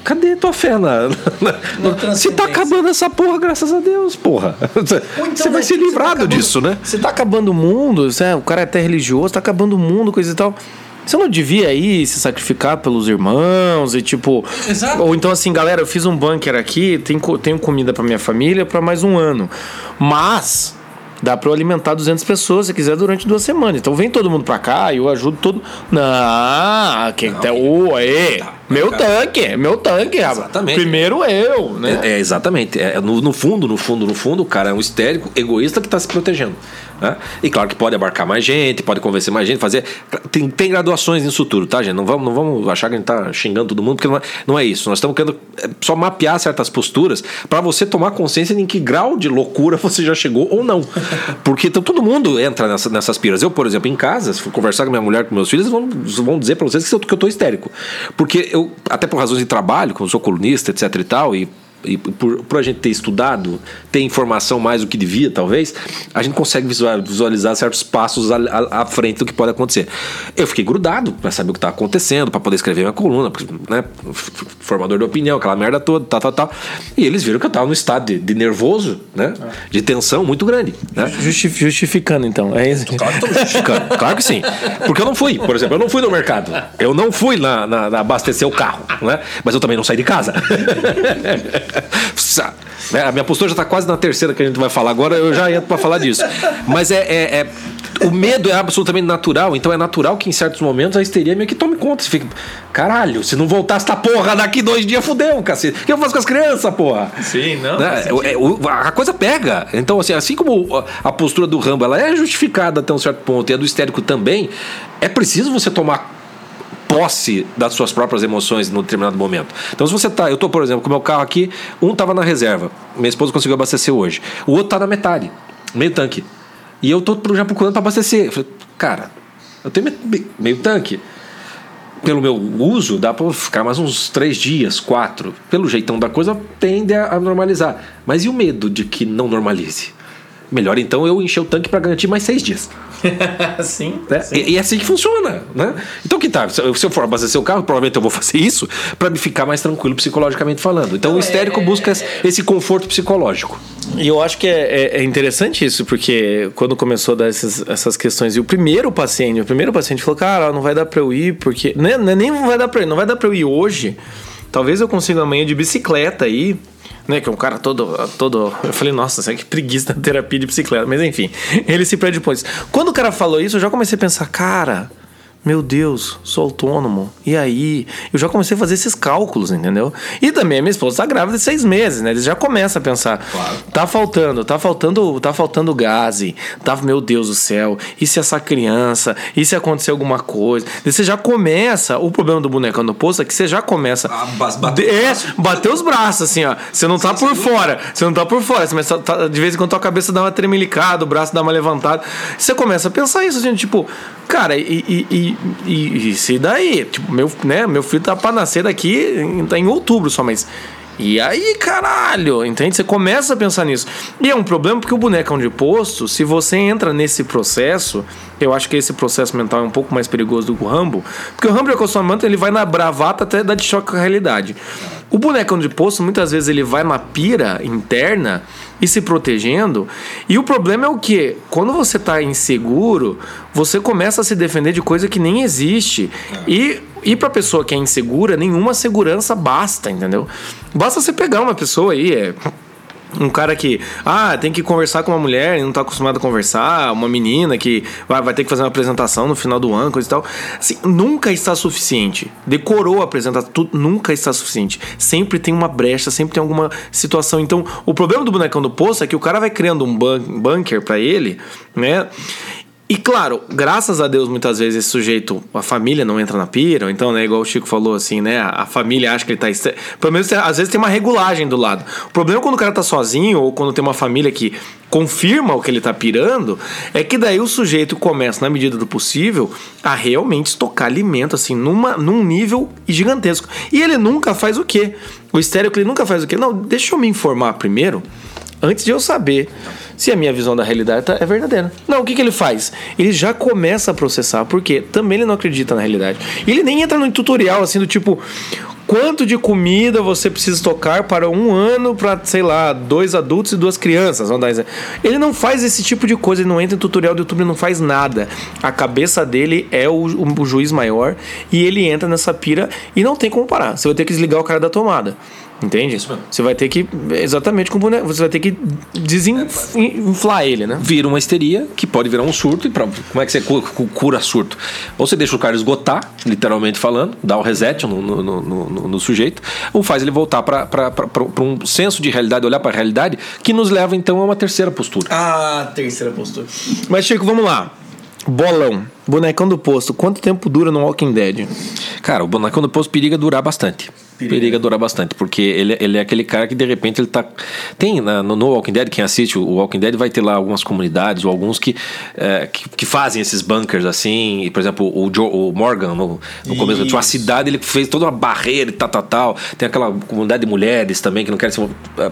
cadê tua fé na, na, na se tá acabando essa porra, graças a Deus, porra. (laughs) Então, você vai ser livrado tá disso, né? Você tá acabando o mundo, você, o cara é até religioso, tá acabando o mundo, coisa e tal. Você não devia ir se sacrificar pelos irmãos e tipo. Exato. Ou então assim, galera, eu fiz um bunker aqui, tenho, tenho comida para minha família para mais um ano. Mas dá para eu alimentar 200 pessoas se quiser durante duas semanas. Então vem todo mundo para cá e eu ajudo todo. Não, quem tá. Ô, aí. Tá. Meu tanque, meu tanque, Exatamente. Primeiro eu, né? É, é exatamente. É, no, no, fundo, no fundo, no fundo, o cara é um histérico, egoísta que está se protegendo. Né? E claro que pode abarcar mais gente, pode convencer mais gente, fazer. Tem, tem graduações nisso tudo, tá, gente? Não vamos, não vamos achar que a gente tá xingando todo mundo, porque não é, não é isso. Nós estamos querendo é, só mapear certas posturas para você tomar consciência de em que grau de loucura (laughs) você já chegou ou não. Porque então, todo mundo entra nessa, nessas piras. Eu, por exemplo, em casa, se for conversar com minha mulher, com meus filhos, vão, vão dizer para vocês que eu, que eu tô histérico. Porque eu até por razões de trabalho, como sou colunista, etc e tal, e e por, por a gente ter estudado, ter informação mais do que devia, talvez, a gente consegue visualizar certos passos à, à, à frente do que pode acontecer. Eu fiquei grudado para saber o que está acontecendo, para poder escrever minha coluna, né? Formador de opinião, aquela merda toda, tal, tal, tal. E eles viram que eu estava num estado de, de, nervoso, né? De tensão muito grande. Né? justificando, então. É isso. Claro que justificando. claro que sim. Porque eu não fui, por exemplo, eu não fui no mercado. Eu não fui na, na, na abastecer o carro, né? Mas eu também não saí de casa. (laughs) Né, a minha postura já está quase na terceira que a gente vai falar agora, eu já entro para falar disso. Mas é, é, é, O medo é absolutamente natural, então é natural que em certos momentos a histeria meio que tome conta. Você fica, caralho, se não voltar essa porra daqui dois dias, fudeu, cacete. O que eu faço com as crianças, porra? Sim, não. Né? É, a coisa pega. Então, assim, assim como a postura do Rambo ela é justificada até um certo ponto e a do histérico também, é preciso você tomar posse das suas próprias emoções no determinado momento. Então, se você tá, eu tô, por exemplo, com o meu carro aqui, um tava na reserva, minha esposa conseguiu abastecer hoje, o outro tá na metade, meio tanque. E eu tô já procurando para abastecer. Falei, cara, eu tenho meio tanque. Pelo meu uso, dá para ficar mais uns três dias, quatro. Pelo jeitão da coisa, tende a normalizar. Mas e o medo de que não normalize? Melhor então eu encher o tanque para garantir mais seis dias. (laughs) sim, né? sim. E, e, é assim que funciona, né? Então que tá, se eu, se eu for abastecer o carro, provavelmente eu vou fazer isso para me ficar mais tranquilo psicologicamente falando. Então Não, o histérico é, busca é, esse conforto psicológico. E eu acho que é, é, é, interessante isso, porque quando começou a dar essas, essas questões, e o primeiro paciente, o primeiro paciente falou, cara, não vai dar para eu ir, porque. Nem, nem vai dar para ir, não vai dar para eu ir hoje. Talvez eu consiga amanhã de bicicleta aí né? Que é um cara todo. todo eu falei, nossa, que preguiça da terapia de bicicleta. Mas enfim, ele se predispôs. Quando o cara falou isso, eu já comecei a pensar, cara meu Deus, sou autônomo. E aí? Eu já comecei a fazer esses cálculos, entendeu? E também a minha esposa está grávida de seis meses, né? Eles já começam a pensar. Claro. Tá faltando, tá faltando, tá faltando gás. Tá, meu Deus do céu. E se essa criança? E se acontecer alguma coisa? E você já começa. O problema do bonecão do poço é que você já começa. Ah, bater, é, bater os braços, assim, ó. Você não tá sim, por fora. Você não tá por fora. Você começa, tá, de vez em quando tua cabeça dá uma tremelicada, o braço dá uma levantada. Você começa a pensar isso, assim, tipo, cara, e, e e, e se daí? Tipo, meu, né, meu filho tá pra nascer daqui tá em outubro só, mas. E aí, caralho, entende? Você começa a pensar nisso. E é um problema porque o bonecão de posto, se você entra nesse processo, eu acho que esse processo mental é um pouco mais perigoso do que o Rambo, porque o Rambo de acostumamento ele vai na bravata até dar de choque com a realidade. O bonecão de posto, muitas vezes, ele vai na pira interna e se protegendo. E o problema é o que? Quando você está inseguro, você começa a se defender de coisa que nem existe. É. E, e para pessoa que é insegura, nenhuma segurança basta, entendeu? Basta você pegar uma pessoa aí, é um cara que, ah, tem que conversar com uma mulher e não está acostumado a conversar, uma menina que vai, vai ter que fazer uma apresentação no final do ano, coisa e tal. Assim, nunca está suficiente. Decorou a apresentação, tudo, nunca está suficiente. Sempre tem uma brecha, sempre tem alguma situação. Então, o problema do bonecão do poço é que o cara vai criando um bunker para ele, né? E claro, graças a Deus, muitas vezes esse sujeito, a família não entra na pira, então, né, igual o Chico falou assim, né, a família acha que ele tá. Pelo menos às vezes tem uma regulagem do lado. O problema é quando o cara tá sozinho ou quando tem uma família que confirma o que ele tá pirando, é que daí o sujeito começa, na medida do possível, a realmente estocar alimento, assim, numa, num nível gigantesco. E ele nunca faz o quê? O estéreo ele nunca faz o quê? Não, deixa eu me informar primeiro antes de eu saber se a minha visão da realidade tá- é verdadeira. Não, o que, que ele faz? Ele já começa a processar, porque também ele não acredita na realidade. Ele nem entra no tutorial assim do tipo. Quanto de comida você precisa tocar para um ano para, sei lá, dois adultos e duas crianças? Ele não faz esse tipo de coisa, ele não entra em tutorial do YouTube, ele não faz nada. A cabeça dele é o, o, o juiz maior e ele entra nessa pira e não tem como parar. Você vai ter que desligar o cara da tomada. Entende? Você vai ter que. Exatamente com o boneco. Você vai ter que desinflar ele, né? Vira uma histeria que pode virar um surto. E pra, como é que você cu- cu- cura surto? Ou você deixa o cara esgotar, literalmente falando, dá o reset no, no, no- no- no sujeito, ou faz ele voltar para um senso de realidade, olhar para a realidade, que nos leva então a uma terceira postura. Ah, terceira postura. Mas, Chico, vamos lá. Bolão. Bonecão do posto. Quanto tempo dura no Walking Dead? Cara, o bonecão do posto periga durar bastante. Periga. durar bastante, porque ele, ele é aquele cara que de repente ele tá. Tem na- no, no Walking Dead, quem assiste o Walking Dead vai ter lá algumas comunidades ou alguns que, é, que, que fazem esses bunkers assim. E, por exemplo, o, Jo- o Morgan, no, no começo, tinha uma cidade, ele fez toda uma barreira e tal, tal, tal. Tem aquela comunidade de mulheres também que não querem ser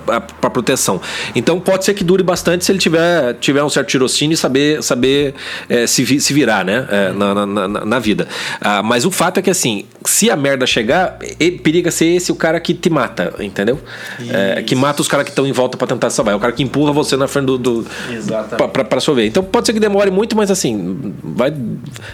para proteção. Então pode ser que dure bastante se ele tiver, tiver um certo tirocínio e saber, saber é, se, se virar, né? é, na, na, na, na vida. Ah, mas o fato é que assim, se a merda chegar, periga ser esse o cara que te mata, entendeu? É, que mata os caras que estão em volta pra tentar salvar. É o cara que empurra você na frente do. do Exatamente. pra, pra, pra chover. Então pode ser que demore muito, mas assim, vai,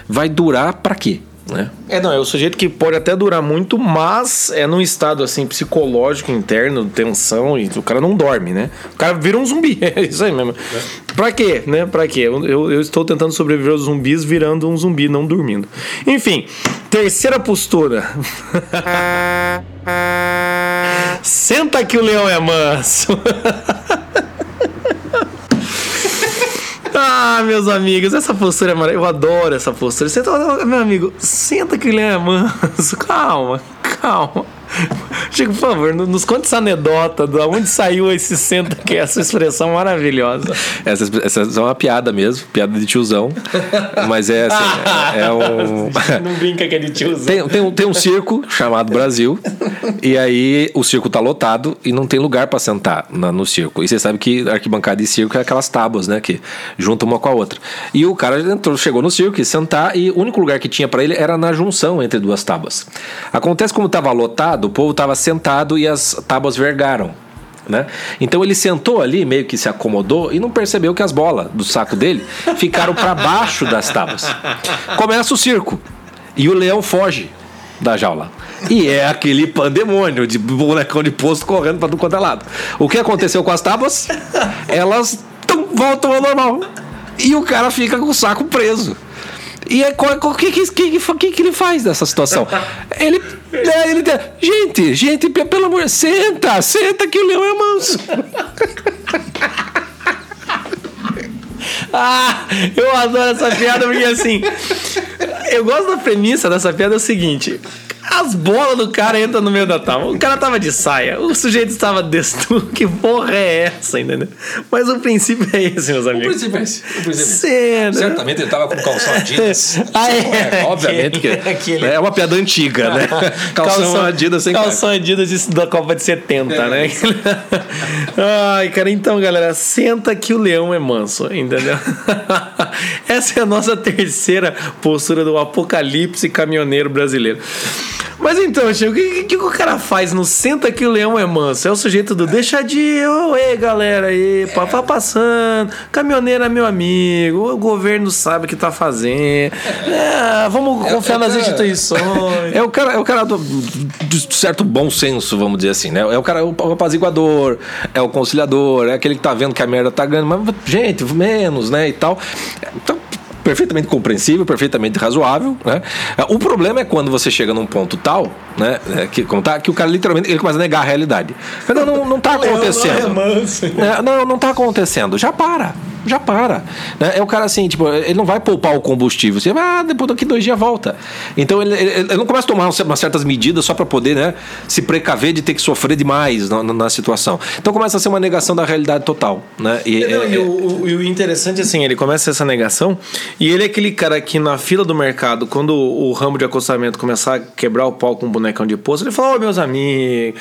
vai durar pra quê? Né? É, não, é o sujeito que pode até durar muito, mas é num estado assim psicológico interno, tensão, e o cara não dorme, né? O cara vira um zumbi. (laughs) É isso aí mesmo. Pra quê, né? Pra quê? Eu, eu, eu estou tentando sobreviver aos zumbis virando um zumbi, não dormindo. Enfim, terceira postura. (laughs) Senta que o leão é manso. (laughs) Ah, meus amigos, essa postura é maravilhosa. Eu adoro essa postura. Senta, meu amigo, senta que ele é manso. (laughs) Calma, calma. (laughs) Chico, por favor, nos conte essa anedota, de onde saiu esse senta que é essa expressão maravilhosa. Essa, essa é uma piada mesmo, piada de tiozão. Mas é assim, é, é um. (laughs) Não brinca que é de tiozão. Tem, tem, um, tem um circo chamado Brasil, e aí o circo tá lotado e não tem lugar pra sentar na- no circo. E você sabe que arquibancada de circo é aquelas tábuas, né? Que juntam uma com a outra. E o cara entrou, chegou no circo e sentar, e o único lugar que tinha pra ele era na junção entre duas tábuas. Acontece como tava lotado, o povo tava sentado e as tábuas vergaram. Né? Então ele sentou ali, meio que se acomodou e não percebeu que as bolas do saco dele ficaram para baixo das tábuas. Começa o circo e o leão foge da jaula. E é aquele pandemônio de bonecão de posto correndo para tudo quanto é lado. O que aconteceu com as tábuas? Elas voltam ao normal. E o cara fica com o saco preso. E é, o que, que, que, que, que ele faz nessa situação? (laughs) Ele. é, ele gente, gente, pe- pelo amor senta, senta que o leão é manso. (laughs) Ah, eu adoro essa piada porque assim. Eu gosto da premissa dessa piada é o seguinte. As bolas do cara entram no meio da tábua. O cara tava de saia, o sujeito estava destruído. (laughs) Que porra é essa, entendeu? Mas o princípio é esse, meus amigos. é esse. Cena. Certamente ele tava com calção Adidas. (laughs) Ah, é. obviamente que (laughs) Aquele- é uma piada antiga, né? Calção, Adidas sem Calção Adidas de- da Copa de 70, É. né? Ai, cara, então, galera, senta que o leão é manso, entendeu? Essa é a nossa terceira postura do apocalipse caminhoneiro brasileiro. Mas então, Chico, o que, que o cara faz no Senta que o Leão é Manso? É o sujeito do deixa de ir, ei, galera, aí, pá, vá passando, caminhoneiro é meu amigo, o governo sabe o que tá fazendo, é, vamos confiar é nas cara- instituições. (laughs) É o cara, é o cara do, de certo bom senso, vamos dizer assim, né? É o cara, o apaziguador, é o conciliador, é aquele que tá vendo que a merda tá ganhando, mas, gente, menos, né? E tal. Então, perfeitamente compreensível, perfeitamente razoável, né? O problema é quando você chega num ponto tal, né? é, Que, como tá, que o cara literalmente ele começa a negar a realidade. Não, não, não tá acontecendo. manso. É, não, não tá acontecendo. Já para. Já para. Né? É o cara assim, tipo, ele não vai poupar o combustível. Você vai, ah, depois daqui dois dias volta. Então ele, ele, ele não começa a tomar umas certas medidas só para poder né, se precaver de ter que sofrer demais na, na, na, situação. Então começa a ser uma negação da realidade total. Né? E, não, é, e, o, o, e o interessante assim, ele começa essa negação e ele é aquele cara que na fila do mercado, quando o, o ramo de acostamento começar a quebrar o pau com um bonecão de poço, ele fala, ô oh, meus amigos,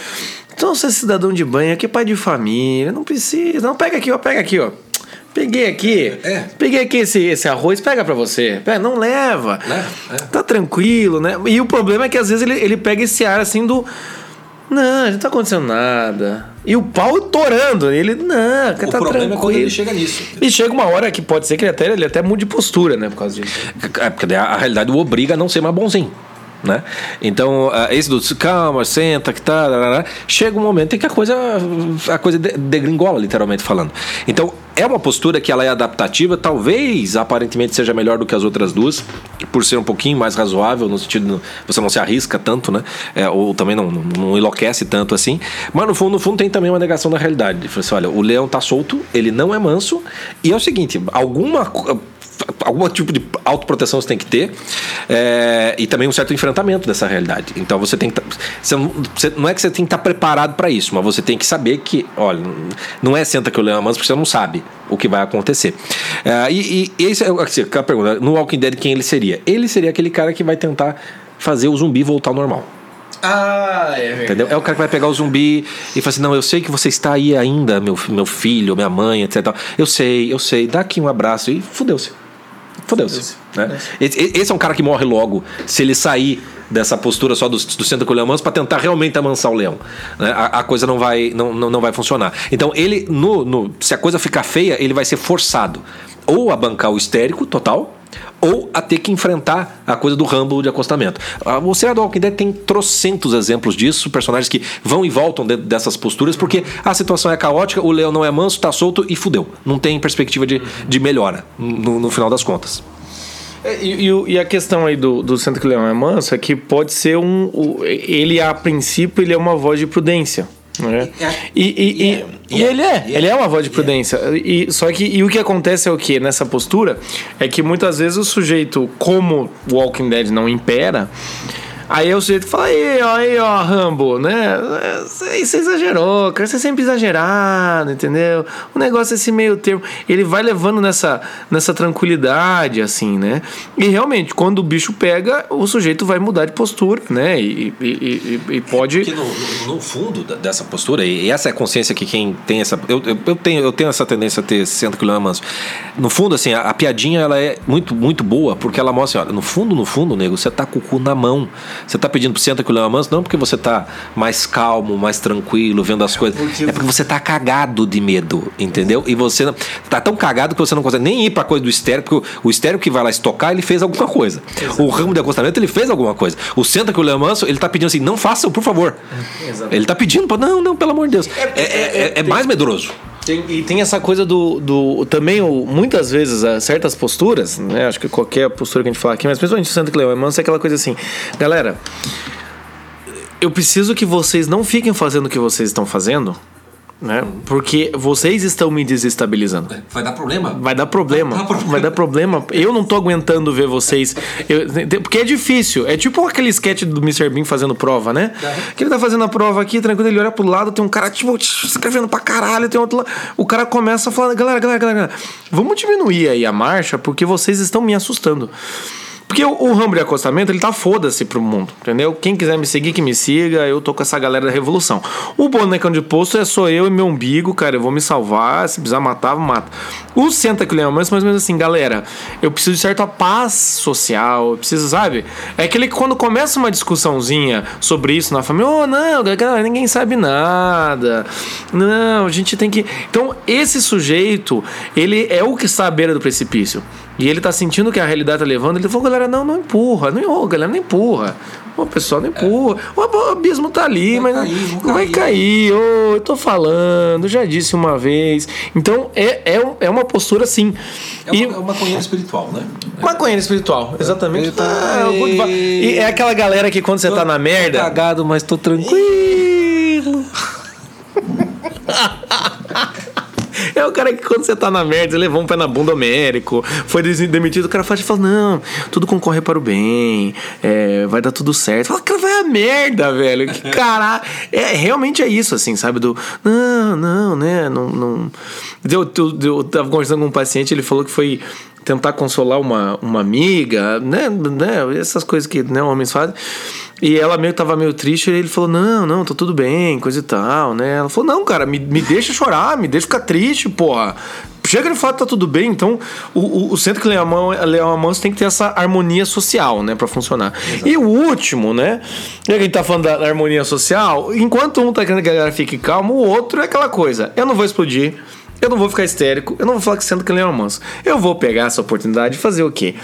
então você é cidadão de banho, aqui é pai de família, não precisa, não, pega aqui, ó, pega aqui, ó. Peguei aqui. É. Peguei aqui esse, esse arroz, pega para você. Pega, não leva. É, é. Tá tranquilo, né? E o problema é que às vezes ele, ele pega esse ar assim do. Não, não tá acontecendo nada. E o pau torando. Ele, não, cara, o tá problema tranquilo. é quando ele chega nisso. E chega uma hora que pode ser que ele até, ele até mude postura, né? Por causa disso. É, porque a, a realidade o obriga a não ser mais bonzinho. Né? Então, uh, esse do calma, senta, que tá, chega um momento em que a coisa a coisa degringola, literalmente falando. Então, é uma postura que ela é adaptativa, talvez aparentemente seja melhor do que as outras duas, por ser um pouquinho mais razoável, no sentido você não se arrisca tanto, né? É, ou também não, não enlouquece tanto assim. Mas no fundo, no fundo tem também uma negação da realidade. Ele assim, olha, o leão tá solto, ele não é manso, e é o seguinte, alguma algum tipo de autoproteção você tem que ter é, e também um certo enfrentamento dessa realidade. Então você tem que. Tá, você não, você, não é que você tem que estar tá preparado para isso, mas você tem que saber que, olha, não é senta que o leão amansa porque você não sabe o que vai acontecer. É, e, e esse é assim, aquela pergunta: no Walking Dead, quem ele seria? Ele seria aquele cara que vai tentar fazer o zumbi voltar ao normal. Ah, é verdade. Entendeu? É o cara que vai pegar o zumbi e fala assim: Não, eu sei que você está aí ainda, meu, meu filho, minha mãe, etc. Eu sei, eu sei, dá aqui um abraço e fudeu-se. Fodeu-se. Né? Esse é um cara que morre logo se ele sair dessa postura só do, do centro com o leão manso para tentar realmente amansar o leão. Né? A, a, coisa não vai, não, não, não vai funcionar. Então, ele, no, no, se a coisa ficar feia, ele vai ser forçado ou a bancar o histérico total, ou a ter que enfrentar a coisa do Rambo de acostamento. O seriado do Walking Dead tem trocentos exemplos disso, personagens que vão e voltam dessas posturas, porque a situação é caótica, o leão não é manso, tá solto e fudeu. Não tem perspectiva de, de melhora no, no final das contas. É, e, e, e, a questão aí do, do Santo que Leão é manso é que pode ser um. Ele, a princípio, ele é uma voz de prudência. E, e, ele é, ele é uma voz de prudência. E, só que e o que acontece é o que nessa postura é que muitas vezes o sujeito, como o Walking Dead não impera, Aí o sujeito fala, aí, ó, aí, ó, Rambo, né? Você exagerou, cara, você é sempre exagerado, entendeu? O negócio é esse meio termo. Ele vai levando nessa, nessa tranquilidade, assim, né? E realmente, quando o bicho pega, o sujeito vai mudar de postura, né? E, e, e, e pode. Porque no, no, fundo dessa postura, e essa é a consciência que quem tem essa. Eu, eu, eu tenho, eu tenho essa tendência a ter 60 km. No fundo, assim, a, a, piadinha ela é muito, muito boa, porque ela mostra, olha, no fundo, no fundo, nego, você tá com o cu na mão. Você está pedindo para senta com o leão manso, não porque você está mais calmo, mais tranquilo, vendo as coisas. Porque... É porque você está cagado de medo, entendeu? E você está tão cagado que você não consegue nem ir para a coisa do estéreo, porque o estéreo que vai lá estocar, ele fez alguma coisa. O ramo de acostamento, ele fez alguma coisa. O senta com o leão manso, ele está pedindo assim, não façam, por favor. Exato. Ele está pedindo, não, não, pelo amor de Deus. É, é, é, é, é mais medroso. Tem, e tem essa coisa do. do também, muitas vezes, certas posturas, né? Acho que qualquer postura que a gente fala aqui, mas principalmente o Santo Leão é manso, é aquela coisa assim. Galera, eu preciso que vocês não fiquem fazendo o que vocês estão fazendo né? Porque vocês estão me desestabilizando. Vai dar problema. Vai dar problema. Vai dar problema. Vai dar problema. Eu não tô aguentando ver vocês. Eu, porque é difícil. É tipo aquele sketch do Mr. Bean fazendo prova, né? Que ele tá fazendo a prova aqui, tranquilo, ele olha pro lado, tem um cara, tipo, escrevendo pra caralho, tem outro lá. O cara começa a falar, galera, galera, galera, vamos diminuir aí a marcha, porque vocês estão me assustando. Porque o, o de acostamento, ele tá foda-se pro mundo, entendeu? Quem quiser me seguir, que me siga, eu tô com essa galera da revolução. O bonecão de posto é só eu e meu umbigo, cara, eu vou me salvar, se precisar matar, mata. O Senta que Leão, mas mais ou menos assim, galera, eu preciso de certa paz social, eu preciso, sabe? É aquele que quando começa uma discussãozinha sobre isso na família, oh, não, galera, ninguém sabe nada. Não, a gente tem que. Então, esse sujeito, ele é o que está à beira do precipício. E ele tá sentindo que a realidade tá levando, ele falou, galera, não, não empurra, não, oh, galera, não empurra. O pessoal não empurra. É. O abismo tá ali, vai mas cair, não, não vai cair. Oh, eu tô falando, já disse uma vez. Então é, é, é uma postura assim. É uma, e, é uma maconheiro espiritual, né? Maconheiro espiritual, exatamente. Tá, ah, é, e é aquela galera que quando você tô, tá na merda. Tô cagado, mas tô tranquilo. (laughs) é o cara que quando você tá na merda, você levou um pé na bunda ao médico, foi demitido, o cara fala, fala não, tudo concorre para o bem, é, vai dar tudo certo. Fala, cara, vai a merda, velho. Que (laughs) cara, é, realmente é isso, assim, sabe? Do, não, não, né, não... não... Eu, eu, eu tava conversando com um paciente, ele falou que foi tentar consolar uma, uma amiga, né, né, essas coisas que né, homens fazem. E ela meio tava meio triste, e ele falou: Não, não, tá tudo bem, coisa e tal, né? Ela falou: Não, cara, me, me deixa chorar, me deixa ficar triste, porra. Chega de fato tá tudo bem, então o, o, o centro que lê a mão, lê a mão tem que ter essa harmonia social, né, para funcionar. Exato. E o último, né, já que a gente tá falando da harmonia social, enquanto um tá querendo que a galera fique calma, o outro é aquela coisa: eu não vou explodir, eu não vou ficar histérico, eu não vou falar que sendo que ele é manso. Eu vou pegar essa oportunidade e fazer o quê?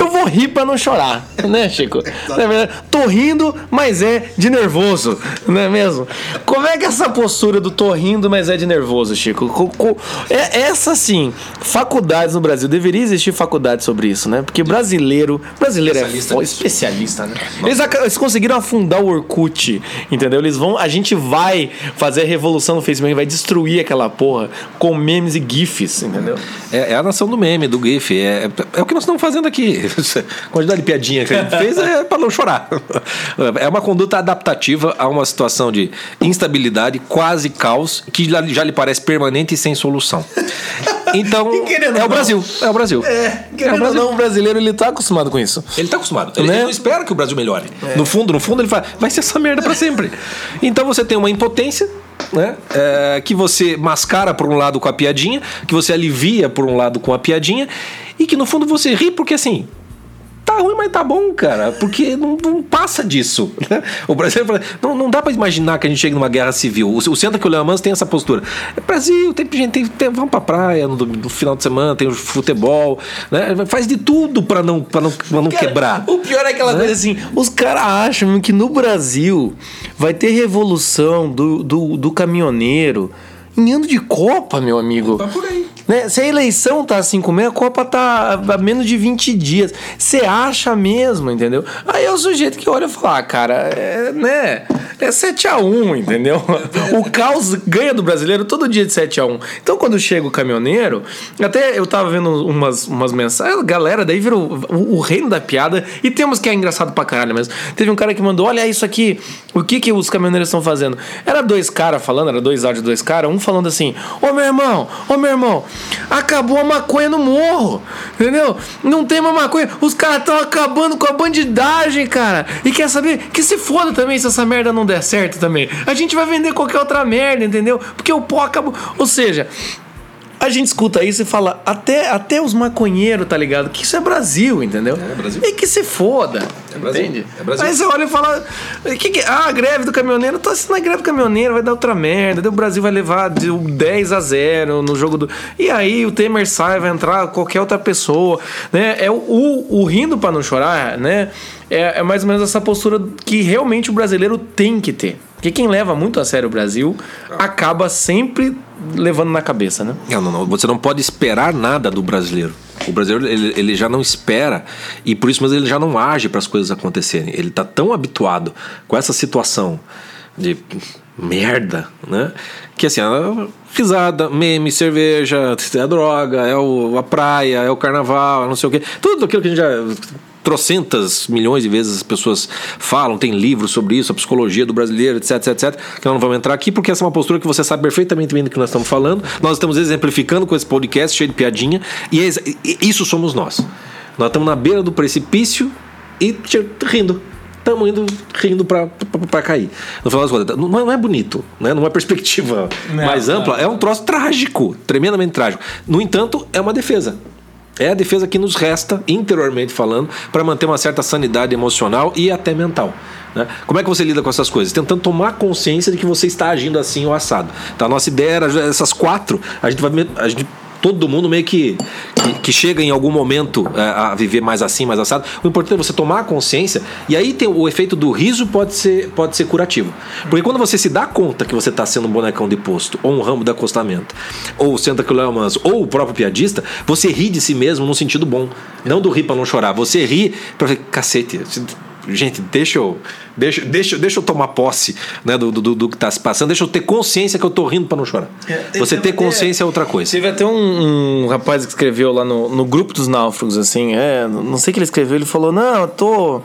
Eu vou rir pra não chorar, né, Chico? (laughs) É tô rindo, mas é de nervoso, não é mesmo? Como é que é essa postura do tô rindo, mas é de nervoso, Chico? É essa sim, faculdades no Brasil, deveria existir faculdade sobre isso, né? Porque brasileiro, brasileiro é especialista, especialista né? Eles, eles, conseguiram afundar o Orkut, entendeu? Eles vão, a gente vai fazer a revolução no Facebook, vai destruir aquela porra com memes e gifs, entendeu? É, é a nação do meme, do gif, é, é o que nós estamos fazendo aqui. A quantidade de piadinha que a gente fez é para não chorar. É uma conduta adaptativa a uma situação de instabilidade, quase caos, que já lhe parece permanente e sem solução. Então, (laughs) é o Brasil. É o Brasil. É, é o Brasil. não, o brasileiro ele tá acostumado com isso. Ele tá acostumado. Ele, né? ele não espera que o Brasil melhore. É. No fundo, no fundo, ele fala, vai ser essa merda para sempre. Então você tem uma impotência né? É, que você mascara por um lado com a piadinha, que você alivia por um lado com a piadinha, e que no fundo você ri porque assim, tá ruim, mas tá bom, cara, porque não, não passa disso. Né? O Brasil não, não dá para imaginar que a gente chegue numa guerra civil. O, o centro que o Leão Mans tem essa postura. É Brasil, tem gente, tem, tem, vamos pra praia no, no, final de semana, tem o futebol, né? Faz de tudo para não, pra não, pra não cara, quebrar. O pior é aquela né? coisa assim: os caras acham que no Brasil vai ter revolução do, do, do caminhoneiro em ano de Copa, meu amigo. Tá por aí. Né? Se a eleição tá assim como é, a Copa tá a menos de 20 dias. Você acha mesmo, entendeu? Aí é o sujeito que olha e fala, ah, cara, é, né? É 7x1, entendeu? O caos ganha do brasileiro todo dia de 7x1. Então quando chega o caminhoneiro, até eu tava vendo umas, umas mensagens, galera, daí virou o, o reino da piada. E temos que é engraçado pra caralho mesmo. Teve um cara que mandou: olha isso aqui, o que que os caminhoneiros estão fazendo? Era dois caras falando, era dois áudios dois caras, um falando assim: Ô meu irmão, ô meu irmão, acabou a maconha no morro, entendeu? Não tem mais maconha. Os caras estão acabando com a bandidagem, cara. E quer saber? Que se foda também se essa merda não der certo também. A gente vai vender qualquer outra merda, entendeu? Porque o pó acabou. Ou seja, a gente escuta isso e fala, até, até os maconheiros, tá ligado? Que isso é Brasil, entendeu? É, Brasil. E que se foda. É Brasil. Entende? É Brasil. Aí você olha e fala, que que, ah, a greve do caminhoneiro, tô assinando a greve do caminhoneiro, vai dar outra merda, o Brasil vai levar de 10 a 0 no jogo do. E aí o Temer sai, vai entrar qualquer outra pessoa, né? É o, o, o rindo para não chorar, né? É, é mais ou menos essa postura que realmente o brasileiro tem que ter. Porque quem leva muito a sério o Brasil acaba sempre levando na cabeça, né? Não, não, não. Você não pode esperar nada do brasileiro. O brasileiro ele, ele já não espera e por isso mesmo ele já não age para as coisas acontecerem. Ele está tão habituado com essa situação de merda, né? Que assim, a risada, meme, cerveja, é a droga, é o, a praia, é o carnaval, é não sei o quê. Tudo aquilo que a gente já trocentas milhões de vezes as pessoas falam, tem livros sobre isso, a psicologia do brasileiro, etc, etc, etc, que nós não vamos entrar aqui porque essa é uma postura que você sabe perfeitamente bem do que nós estamos falando. Nós estamos exemplificando com esse podcast cheio de piadinha e é, isso somos nós. Nós estamos na beira do precipício e rindo estamos indo rindo para cair. No final das contas, não, não é bonito, né? não é perspectiva não, mais ampla, não. é um troço trágico, tremendamente trágico. No entanto, é uma defesa. É a defesa que nos resta, interiormente falando, para manter uma certa sanidade emocional e até mental. Né? Como é que você lida com essas coisas? Tentando tomar consciência de que você está agindo assim ou assado. A nossa ideia era essas quatro, a gente vai. A gente todo mundo meio que, que, que chega em algum momento é, a viver mais assim, mais assado. O importante é você tomar consciência e aí tem o efeito do riso pode ser, pode ser curativo. Porque quando você se dá conta que você está sendo um bonecão de posto, ou um ramo de acostamento, ou senta que o Léo Manso, ou o próprio piadista, você ri de si mesmo num sentido bom. Não do rir para não chorar. Você ri para cacete gente, deixa eu, deixa, deixa, deixa eu tomar posse né, do, do, do que está se passando, deixa eu ter consciência que eu tô rindo para não chorar. É, Você ter consciência é outra coisa. Teve até um, um, rapaz que escreveu lá no, no grupo dos náufragos, assim, é, não sei o que ele escreveu, ele falou, não, eu tô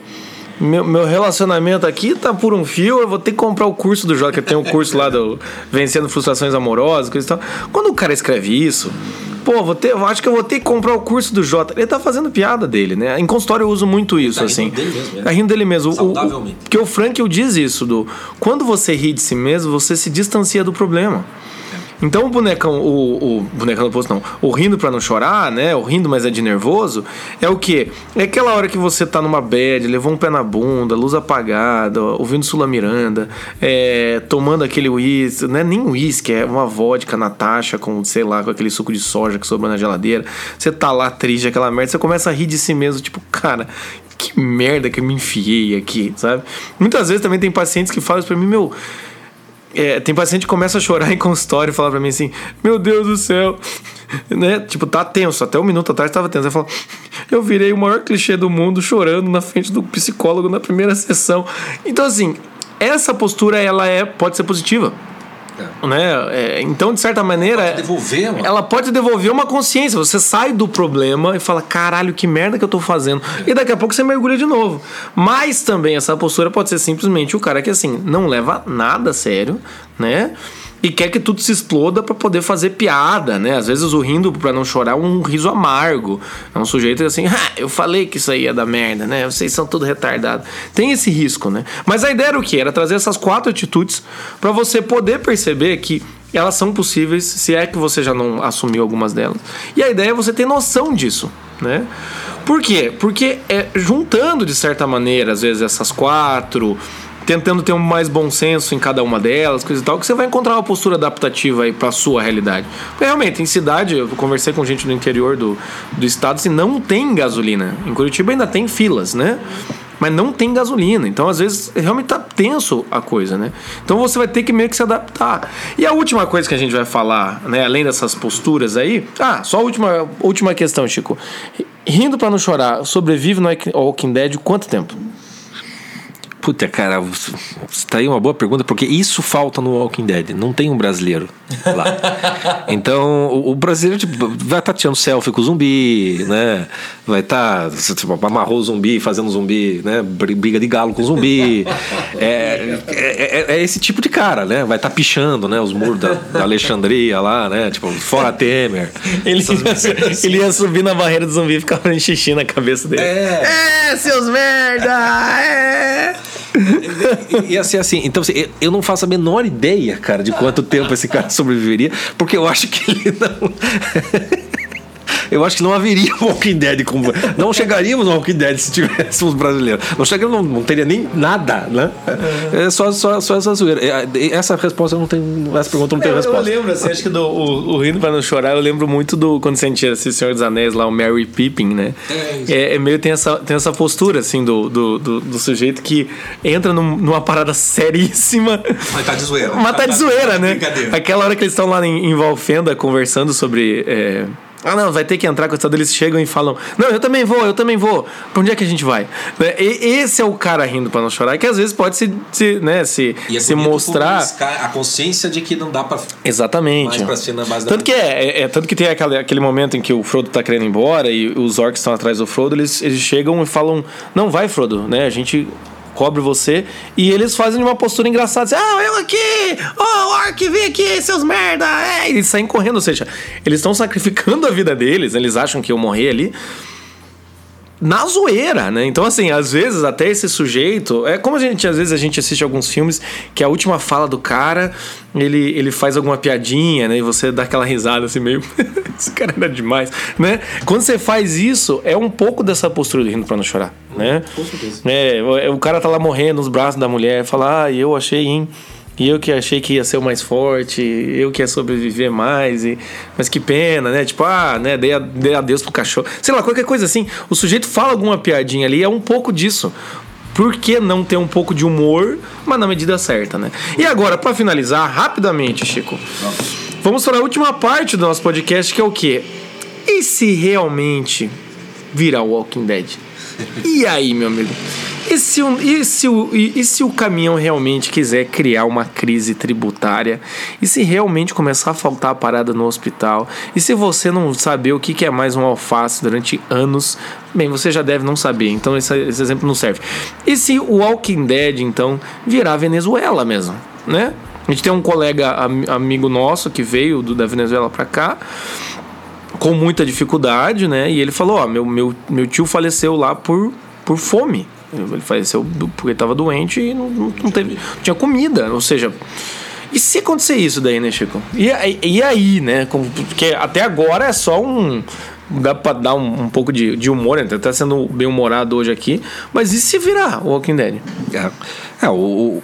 meu, meu relacionamento aqui tá por um fio, eu vou ter que comprar o curso do Jota, que tem um curso lá do Vencendo Frustrações Amorosas, coisa e tal. Quando o cara escreve isso, pô, vou ter, eu acho que eu vou ter que comprar o curso do Jota. Ele tá fazendo piada dele, né? Em consultório eu uso muito isso, tá assim. Rindo dele mesmo, é. Tá rindo dele mesmo. Saudavelmente. O, o, porque o Frank diz isso, do quando você ri de si mesmo, você se distancia do problema. Então o bonecão, o, o bonecão do posto não, o rindo para não chorar, né? O rindo, mas é de nervoso, é o que? É aquela hora que você tá numa bed, levou um pé na bunda, luz apagada, ouvindo Sula Miranda, é, tomando aquele uísque, não é nem uísque, é uma vodka Natasha com, sei lá, com aquele suco de soja que sobrou na geladeira. Você tá lá triste, aquela merda, você começa a rir de si mesmo, tipo, cara, que merda que eu me enfiei aqui, sabe? Muitas vezes também tem pacientes que falam isso pra mim, meu é, tem paciente que começa a chorar (laughs) em consultório e fala pra mim assim: Meu Deus do céu, (laughs) né? Tipo, tá tenso. Até um minuto atrás tava tenso. Ele fala: Eu virei o maior clichê do mundo chorando na frente do psicólogo na primeira sessão. Então, assim, essa postura ela é, pode ser positiva. Né? É, então, de certa maneira. Ela pode devolver, mano. Ela pode devolver uma consciência. Você sai do problema e fala: caralho, que merda que eu tô fazendo. É. E daqui a pouco você mergulha de novo. Mas também essa postura pode ser simplesmente o cara que, assim, não leva nada a sério, né? E quer que tudo se exploda para poder fazer piada, né? Às vezes o rindo para não chorar é um riso amargo. É um sujeito assim, ah, eu falei que isso aí ia dar merda, né? Vocês são tudo retardados. Tem esse risco, né? Mas a ideia era o quê? Era trazer essas quatro atitudes para você poder perceber que elas são possíveis, se é que você já não assumiu algumas delas. E a ideia é você ter noção disso, né? Por quê? Porque é juntando de certa maneira, às vezes essas quatro, tentando ter um mais bom senso em cada uma delas, coisa e tal, que você vai encontrar uma postura adaptativa aí para sua realidade. Porque realmente, em cidade, eu conversei com gente do interior do, do estado, assim, não tem gasolina. Em Curitiba ainda tem filas, né? Mas não tem gasolina. Então, às vezes, realmente tá tenso a coisa, né? Então você vai ter que meio que se adaptar. E a última coisa que a gente vai falar, né, além dessas posturas aí. Ah, só a última, última questão, Chico. Rindo para não chorar, sobrevive no Walking Dead quanto tempo? Puta, cara, está aí uma boa pergunta, porque isso falta no Walking Dead. Não tem um brasileiro lá. (laughs) então, o, o brasileiro tipo, vai estar tá tirando selfie com o zumbi, né? Vai estar, tá, tipo, amarrou o zumbi, fazendo zumbi, né? Briga de galo com o zumbi. É, é, é, é esse tipo de cara, né? Vai estar tá pichando, né? Os muros da, da, Alexandria lá, né? Tipo, fora Temer. Ele, ia, (laughs) ele ia subir na barreira do zumbi e ficar fazendo xixi na cabeça dele. É, é seus merda! É! Ia ser assim. Então, assim, eu não faço a menor ideia, cara, de quanto tempo esse cara sobreviveria, porque eu acho que ele não (laughs) eu acho que não haveria Walking Dead como. Não chegaríamos no Walking Dead se tivéssemos brasileiros. Não chegaríamos, não, não teria nem nada, né? É, é só, só, só essa zoeira. É, essa resposta não tem. Essa pergunta não tem eu, resposta. Eu lembro, assim, acho que do o, o Rindo para Não Chorar, eu lembro muito do. Quando você assiste Senhor dos Anéis lá, o Mary Pippin, né? É, é, é, meio tem essa, tem essa postura, assim, do, do, do, do sujeito que entra num, numa parada seríssima. Mas tá de zoeira. Mas tá de zoeira, né? Aquela hora que eles estão lá em, em Valfenda conversando sobre. É, ah, não, vai ter que entrar com essa eles chegam e falam: Não, eu também vou, eu também vou. Pra onde é que a gente vai? Né, e, esse é o cara rindo para não chorar, que às vezes pode se, se, né, se, e é se mostrar. A consciência de que não dá pra. Exatamente. Mais pra ser na base tanto que é, é, é, tanto que tem aquele, aquele momento em que o Frodo tá querendo ir embora e os orcs estão atrás do Frodo, eles, eles chegam e falam: Não, vai, Frodo, né? A gente cobre você. E eles fazem uma postura engraçada, assim, ah, eu aqui! Oh, Orc, vem aqui, seus merda! É, eles saem correndo, ou seja, eles estão sacrificando a vida deles, eles acham que eu morrer ali na zoeira, né? Então, assim, às vezes até esse sujeito. É como a gente, às vezes, a gente assiste alguns filmes que a última fala do cara, ele, ele faz alguma piadinha, né? E você dá aquela risada assim, meio. (laughs) esse cara era demais, né? Quando você faz isso, é um pouco dessa postura de rindo pra não chorar, né? Com certeza. É, o cara tá lá morrendo nos braços da mulher, fala, ah, eu achei, hein? E eu que achei que ia ser o mais forte, eu que ia sobreviver mais, e... mas que pena, né? Tipo, ah, né, dei, a, dei adeus pro cachorro. Sei lá, qualquer coisa assim. O sujeito fala alguma piadinha ali, é um pouco disso. Por que não ter um pouco de humor, mas na medida certa, né? E agora, para finalizar, rapidamente, Chico, vamos para a última parte do nosso podcast, que é o quê? E se realmente virar Walking Dead? E aí, meu amigo? E se, um, e, se o, e, e, se o caminhão realmente quiser criar uma crise tributária? E se realmente começar a faltar a parada no hospital? E se você não saber o que, é mais um alface durante anos? Bem, você já deve não saber, então esse, esse exemplo não serve. E se o Walking Dead, então, virar Venezuela mesmo, né? A gente tem um colega amigo nosso que veio do, da Venezuela para cá com muita dificuldade, né? E ele falou: Ó, meu, meu, meu tio faleceu lá por, por fome. Ele faleceu porque estava doente e não, não, teve, não tinha comida. Ou seja, e se acontecer isso daí, né, Chico? E, e aí, né? Porque até agora é só um. Dá pra dar um, um pouco de, de humor, né? Tá sendo bem humorado hoje aqui. Mas e se virar o Walking Dead? É, é o,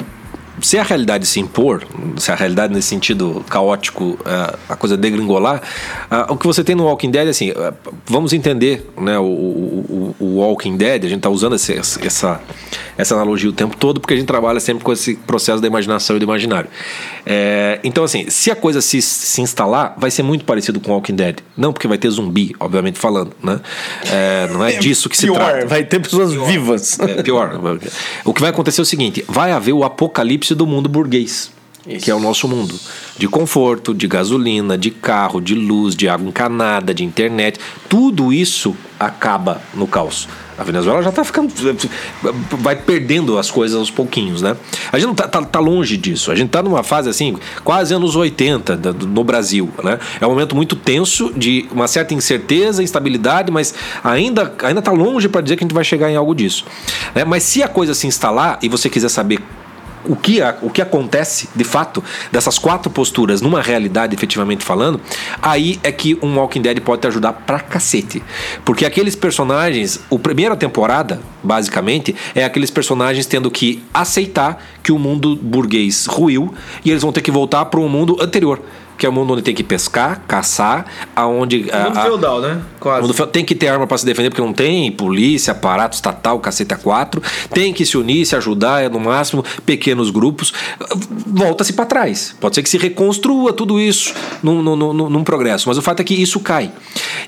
se a realidade se impor, se a realidade nesse sentido caótico, uh, a coisa degringolar, uh, o que você tem no Walking Dead, assim, uh, vamos entender né, o, o, o, Walking Dead, a gente está usando esse, essa, essa analogia o tempo todo, porque a gente trabalha sempre com esse processo da imaginação e do imaginário. É, então, assim, se a coisa se, se instalar, vai ser muito parecido com Walking Dead. Não porque vai ter zumbi, obviamente falando, né? É, não é, é disso que pior, se trata. Vai ter pessoas pior. vivas. É, pior. O que vai acontecer é o seguinte: vai haver o apocalipse do mundo burguês. Isso. que é o nosso mundo. De conforto, de gasolina, de carro, de luz, de água encanada, de internet. Tudo isso acaba no caos. A Venezuela já está ficando. vai perdendo as coisas aos pouquinhos, né? A gente não tá, tá, tá longe disso. A gente está numa fase assim, quase anos 80 no Brasil, né? É um momento muito tenso, de uma certa incerteza, instabilidade, mas ainda ainda está longe para dizer que a gente vai chegar em algo disso. Né? Mas se a coisa se instalar e você quiser saber o que, o que acontece, de fato, dessas quatro posturas numa realidade, efetivamente falando, aí é que um Walking Dead pode te ajudar pra cacete. Porque aqueles personagens, a primeira temporada, basicamente, é aqueles personagens tendo que aceitar que o mundo burguês ruiu e eles vão ter que voltar para um mundo anterior que é o mundo onde tem que pescar, caçar, aonde. O mundo a, feudal, né? Quase. Mundo, tem que ter arma para se defender, porque não tem polícia, aparato estatal, caceta 4. Tem que se unir, se ajudar, é no máximo pequenos grupos. Volta-se para trás. Pode ser que se reconstrua tudo isso num, num, num, num, progresso, mas o fato é que isso cai.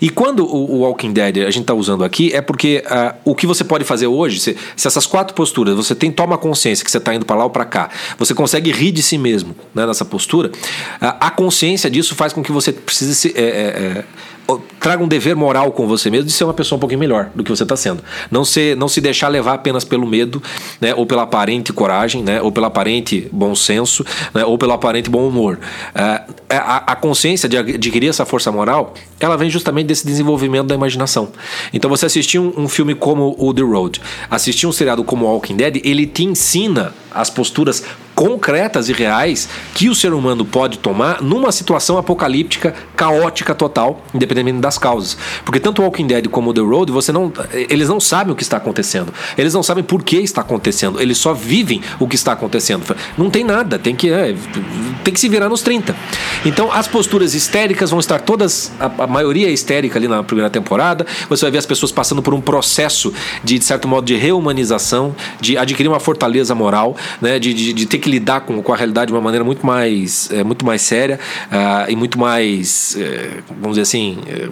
E quando o, o Walking Dead a gente está usando aqui, é porque uh, o que você pode fazer hoje, se, se, essas quatro posturas, você tem toma consciência que você está indo para lá ou para cá, você consegue rir de si mesmo né, nessa postura, uh, a consciência consciência disso faz com que você precise se, é, é, é traga um dever moral com você mesmo de ser uma pessoa um pouquinho melhor do que você está sendo. Não se, não se deixar levar apenas pelo medo, né, ou pela aparente coragem, né, ou pelo aparente bom senso, né, ou pelo aparente bom humor. É, é, a, a consciência de adquirir essa força moral, ela vem justamente desse desenvolvimento da imaginação. Então você assistir um, um filme como o The Road, assistir um seriado como Walking Dead, ele te ensina as posturas concretas e reais que o ser humano pode tomar numa situação apocalíptica, caótica total, independentemente das causas. Porque tanto Walking Dead como The Road, você não, eles não sabem o que está acontecendo. Eles não sabem por que está acontecendo. Eles só vivem o que está acontecendo. Não tem nada, tem que, é, tem que se virar nos 30. Então as posturas histéricas vão estar todas, a, a maioria é histérica ali na primeira temporada. Você vai ver as pessoas passando por um processo de, de certo modo, de reumanização, de adquirir uma fortaleza moral, né, de, de, de ter que lidar com, com a realidade de uma maneira muito mais, é, muito mais séria uh, e muito mais, é, vamos dizer assim. É,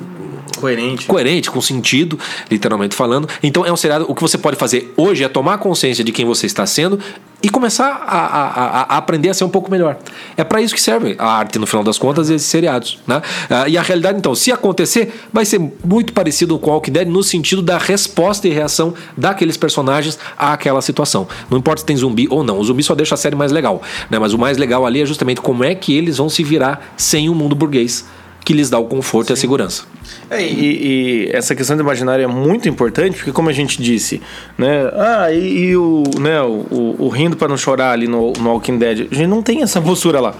coerente. Coerente, com sentido, literalmente falando. Então é um seriado. O que você pode fazer hoje é tomar consciência de quem você está sendo e começar a, a, a aprender a ser um pouco melhor. É para isso que serve a arte, no final das contas, esses seriados. Né? Uh, e a realidade, então, se acontecer, vai ser muito parecido com o Walking Dead no sentido da resposta e reação daqueles personagens àquela situação. Não importa se tem zumbi ou não. O zumbi só deixa a série mais legal. Né? Mas o mais legal ali é justamente como é que eles vão se virar sem o mundo burguês que lhes dá o conforto Sim. e a segurança. É, e, e, essa questão do imaginário é muito importante, porque como a gente disse, né? Ah, e, e o, né, o, o, o rindo para não chorar ali no, no Walking Dead, a gente não tem essa postura lá.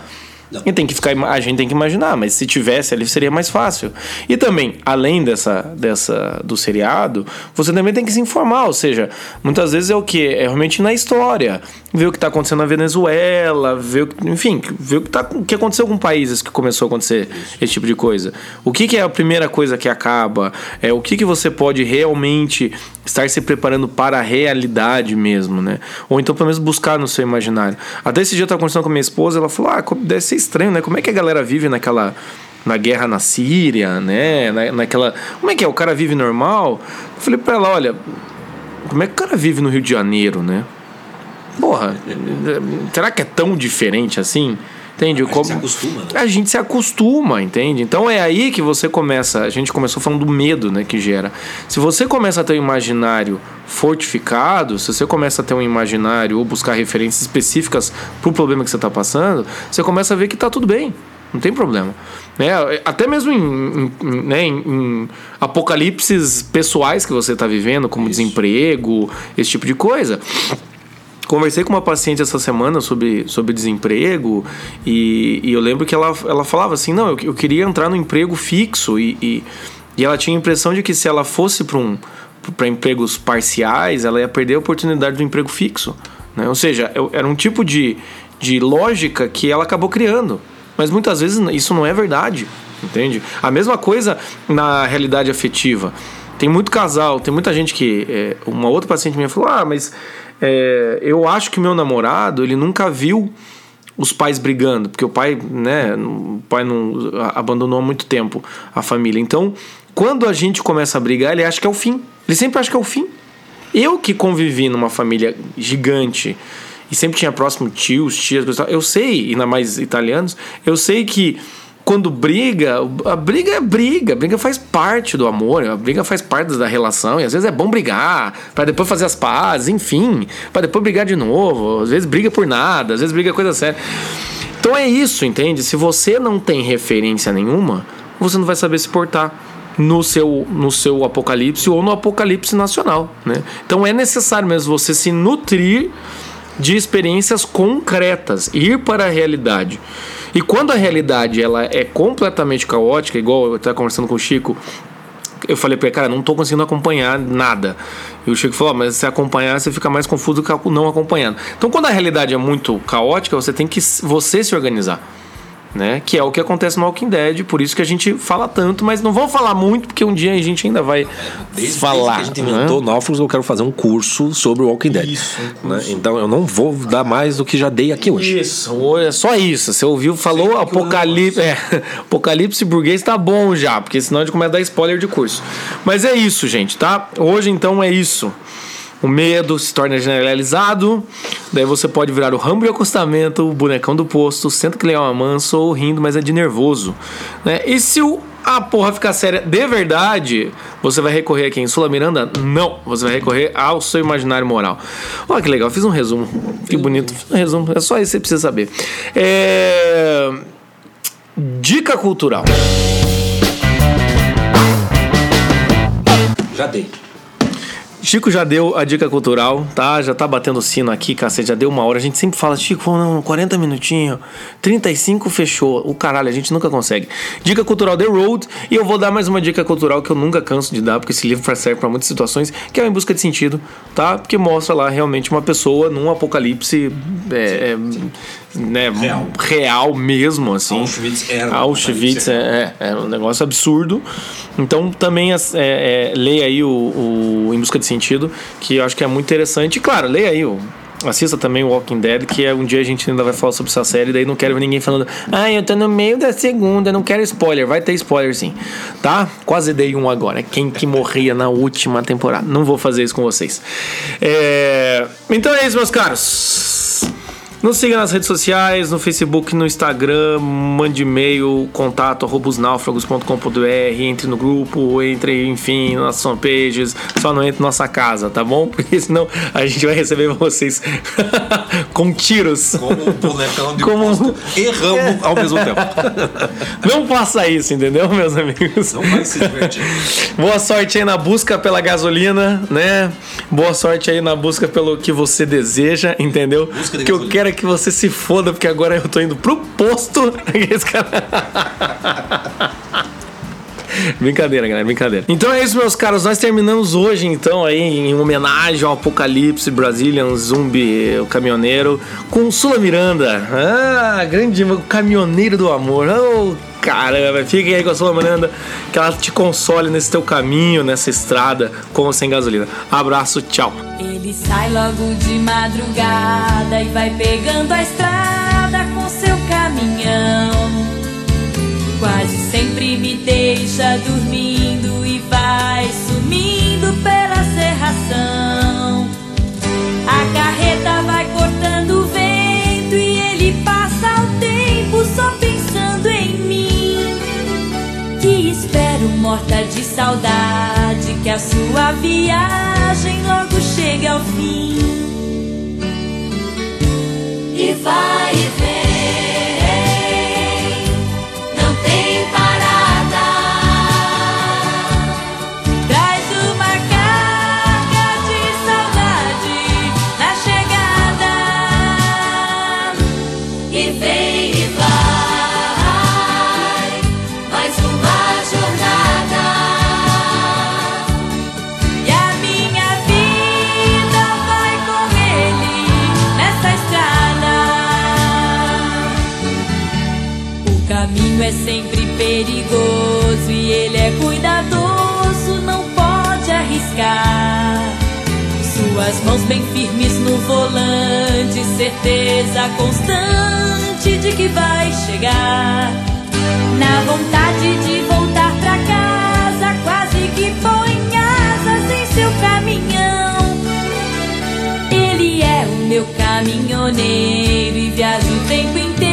E tem que ficar, a gente tem que imaginar, mas se tivesse ali seria mais fácil. E também, além dessa, dessa do seriado, você também tem que se informar, ou seja, muitas vezes é o que é realmente na história, ver o que está acontecendo na Venezuela, ver, o, enfim, ver o que, tá, o que aconteceu com países que começou a acontecer Isso. esse tipo de coisa. O que, que, é a primeira coisa que acaba? É o que, que você pode realmente estar se preparando para a realidade mesmo, né? Ou então pelo menos buscar no seu imaginário. Até esse dia eu estava conversando com a minha esposa, ela falou: "Ah, deve ser estranho, né? Como é que a galera vive naquela na guerra na Síria, né? Na, naquela, como é que é? O cara vive normal?" Eu falei para ela: "Olha, como é que o cara vive no Rio de Janeiro, né? Porra, será que é tão diferente assim? Entende? A gente se acostuma, né? A gente se acostuma, entende? Então é aí que você começa. A gente começou falando do medo né, que gera. Se você começa a ter um imaginário fortificado, se você começa a ter um imaginário ou buscar referências específicas pro problema que você está passando, você começa a ver que tá tudo bem. Não tem problema. Né? Até mesmo em, em, né, em, em apocalipses pessoais que você está vivendo, como desemprego, esse tipo de coisa. Conversei com uma paciente essa semana sobre, sobre desemprego e, e eu lembro que ela, ela falava assim: não, eu, eu queria entrar no emprego fixo e, e, e ela tinha a impressão de que se ela fosse para um, empregos parciais, ela ia perder a oportunidade do emprego fixo. Né? Ou seja, eu, era um tipo de, de lógica que ela acabou criando. Mas muitas vezes isso não é verdade, entende? A mesma coisa na realidade afetiva. Tem muito casal, tem muita gente que. É, uma outra paciente minha falou: ah, mas é, eu acho que meu namorado ele nunca viu os pais brigando, porque o pai, né, o pai não abandonou há muito tempo a família. Então, quando a gente começa a brigar, ele acha que é o fim. Ele sempre acha que é o fim. Eu que convivi numa família gigante e sempre tinha próximo tios, tias, eu sei, ainda mais italianos, eu sei que quando briga, a briga é briga, a briga faz parte do amor, a briga faz parte da relação, e às vezes é bom brigar, para depois fazer as pazes, enfim, para depois brigar de novo, às vezes briga por nada, às vezes briga coisa séria. Então é isso, entende? Se você não tem referência nenhuma, você não vai saber se portar no seu, no seu apocalipse ou no apocalipse nacional, né? Então é necessário mesmo você se nutrir de experiências concretas, ir para a realidade. E quando a realidade ela é completamente caótica, igual eu estava conversando com o Chico, eu falei para ele, cara, não estou conseguindo acompanhar nada. E o Chico falou, mas se acompanhar, você fica mais confuso que não acompanhando. Então, quando a realidade é muito caótica, você tem que você se organizar né? Que é o que acontece no Walking Dead, por isso que a gente fala tanto, mas não vamos falar muito, porque um dia a gente ainda vai desde, falar. Desde que a gente inventou né? Eu quero fazer um curso sobre o Walking Dead. Isso. Né? Então eu não vou dar mais do que já dei aqui hoje. Isso, é só isso. Você ouviu, falou Apocalipse. É, (laughs) Apocalipse burguês tá bom já, porque senão a gente começa a dar spoiler de curso. Mas é isso, gente, tá? Hoje então é isso o medo se torna generalizado, daí você pode virar o rambo de acostamento, o bonecão do posto, senta que leão é manso ou rindo, mas é de nervoso. Né? E se o, a porra ficar séria de verdade, você vai recorrer aqui em Sula Miranda? Não, você vai recorrer ao seu imaginário moral. Olha que legal, fiz um resumo, que bonito, fiz um resumo, é só isso que você precisa saber. É... Dica cultural. Já dei. Chico já deu a dica cultural, tá? Já tá batendo sino aqui, cacete, já deu uma hora. A gente sempre fala, Chico, não, 40 minutinhos, 35 fechou. O caralho, a gente nunca consegue. Dica cultural The Road, e eu vou dar mais uma dica cultural que eu nunca canso de dar, porque esse livro serve para muitas situações, que é Em Busca de Sentido, tá? Porque mostra lá realmente uma pessoa num apocalipse é, é, né, real. real mesmo, assim. Auschwitz era. Auschwitz é, é, é, um negócio absurdo. Então também é, é, leia aí o, o Em Busca de Sentido, que eu acho que é muito interessante. E claro, leia aí o assista também o Walking Dead, que é um dia a gente ainda vai falar sobre essa série, daí não quero ver ninguém falando, ah, eu tô no meio da segunda, não quero spoiler. Vai ter spoiler sim, tá? Quase dei um agora. Quem que morria na última temporada? Não vou fazer isso com vocês. É... Então é isso, meus caros. Nos siga nas redes sociais, no Facebook, no Instagram, mande e-mail, contato arrobosnáufragos.com.br, entre no grupo, entre, enfim, nas fanpages, só não entre na nossa casa, tá bom? (laughs) Porque senão a gente vai receber vocês (laughs) com tiros. Como um bonecão de Como... Erramos ao mesmo tempo. (laughs) Não faça isso, entendeu, meus amigos? Não vai se divertir. Boa sorte aí na busca pela gasolina, né? Boa sorte aí na busca pelo que você deseja, entendeu? Busca de que eu gasolina. Quero que você se foda, porque agora eu tô indo pro posto. (laughs) (laughs) (laughs) Brincadeira, galera, brincadeira. Então é isso, meus caros. Nós terminamos hoje, então, aí, em homenagem ao Apocalipse Brazilian Zumbi, o caminhoneiro, com Sula Miranda. Ah, grande caminhoneiro do amor. Oh, caramba, fiquem aí com a Sula Miranda, que ela te console nesse teu caminho, nessa estrada, com ou sem gasolina. Abraço, tchau. Ele sai logo de madrugada e vai pegando a estrada com seu caminhão. Sempre me deixa dormindo e vai sumindo pela serração. A carreta vai cortando o vento e ele passa o tempo só pensando em mim. Que espero morta de saudade que a sua viagem logo chegue ao fim. E vai e vem. Caminho é sempre perigoso e ele é cuidadoso, não pode arriscar. Suas mãos bem firmes no volante, certeza constante de que vai chegar. Na vontade de voltar pra casa, quase que põe asas em seu caminhão. Ele é o meu caminhoneiro e viaja o tempo inteiro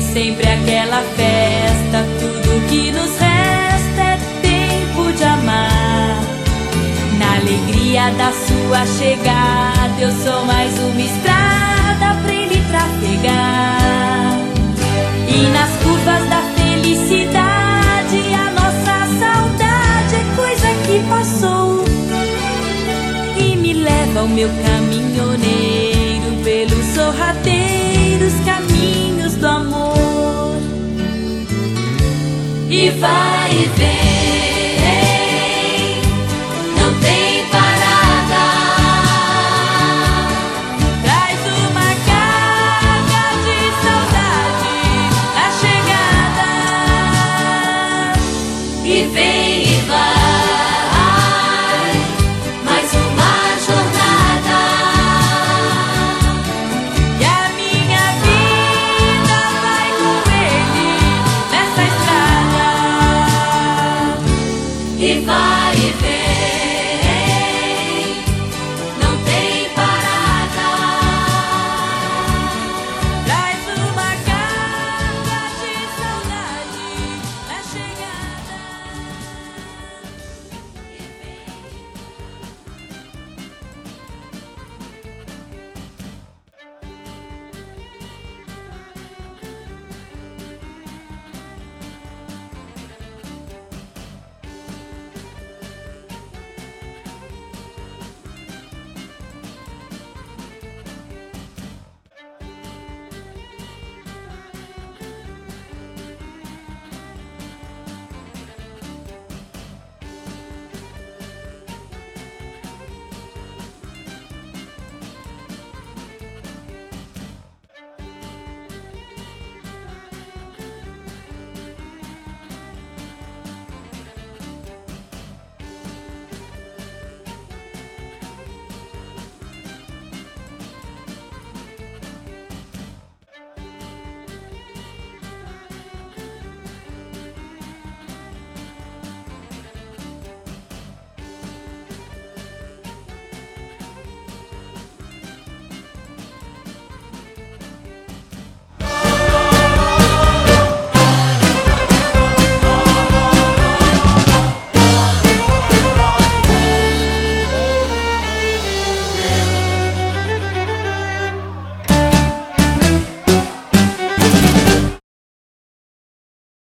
é sempre aquela festa, tudo que nos resta é tempo de amar. Na alegria da sua chegada, eu sou mais uma estrada pra ele trafegar. E nas curvas da felicidade, a nossa saudade é coisa que passou e me leva ao meu caminhoneiro pelos sorrateiros caminhos vai e vem.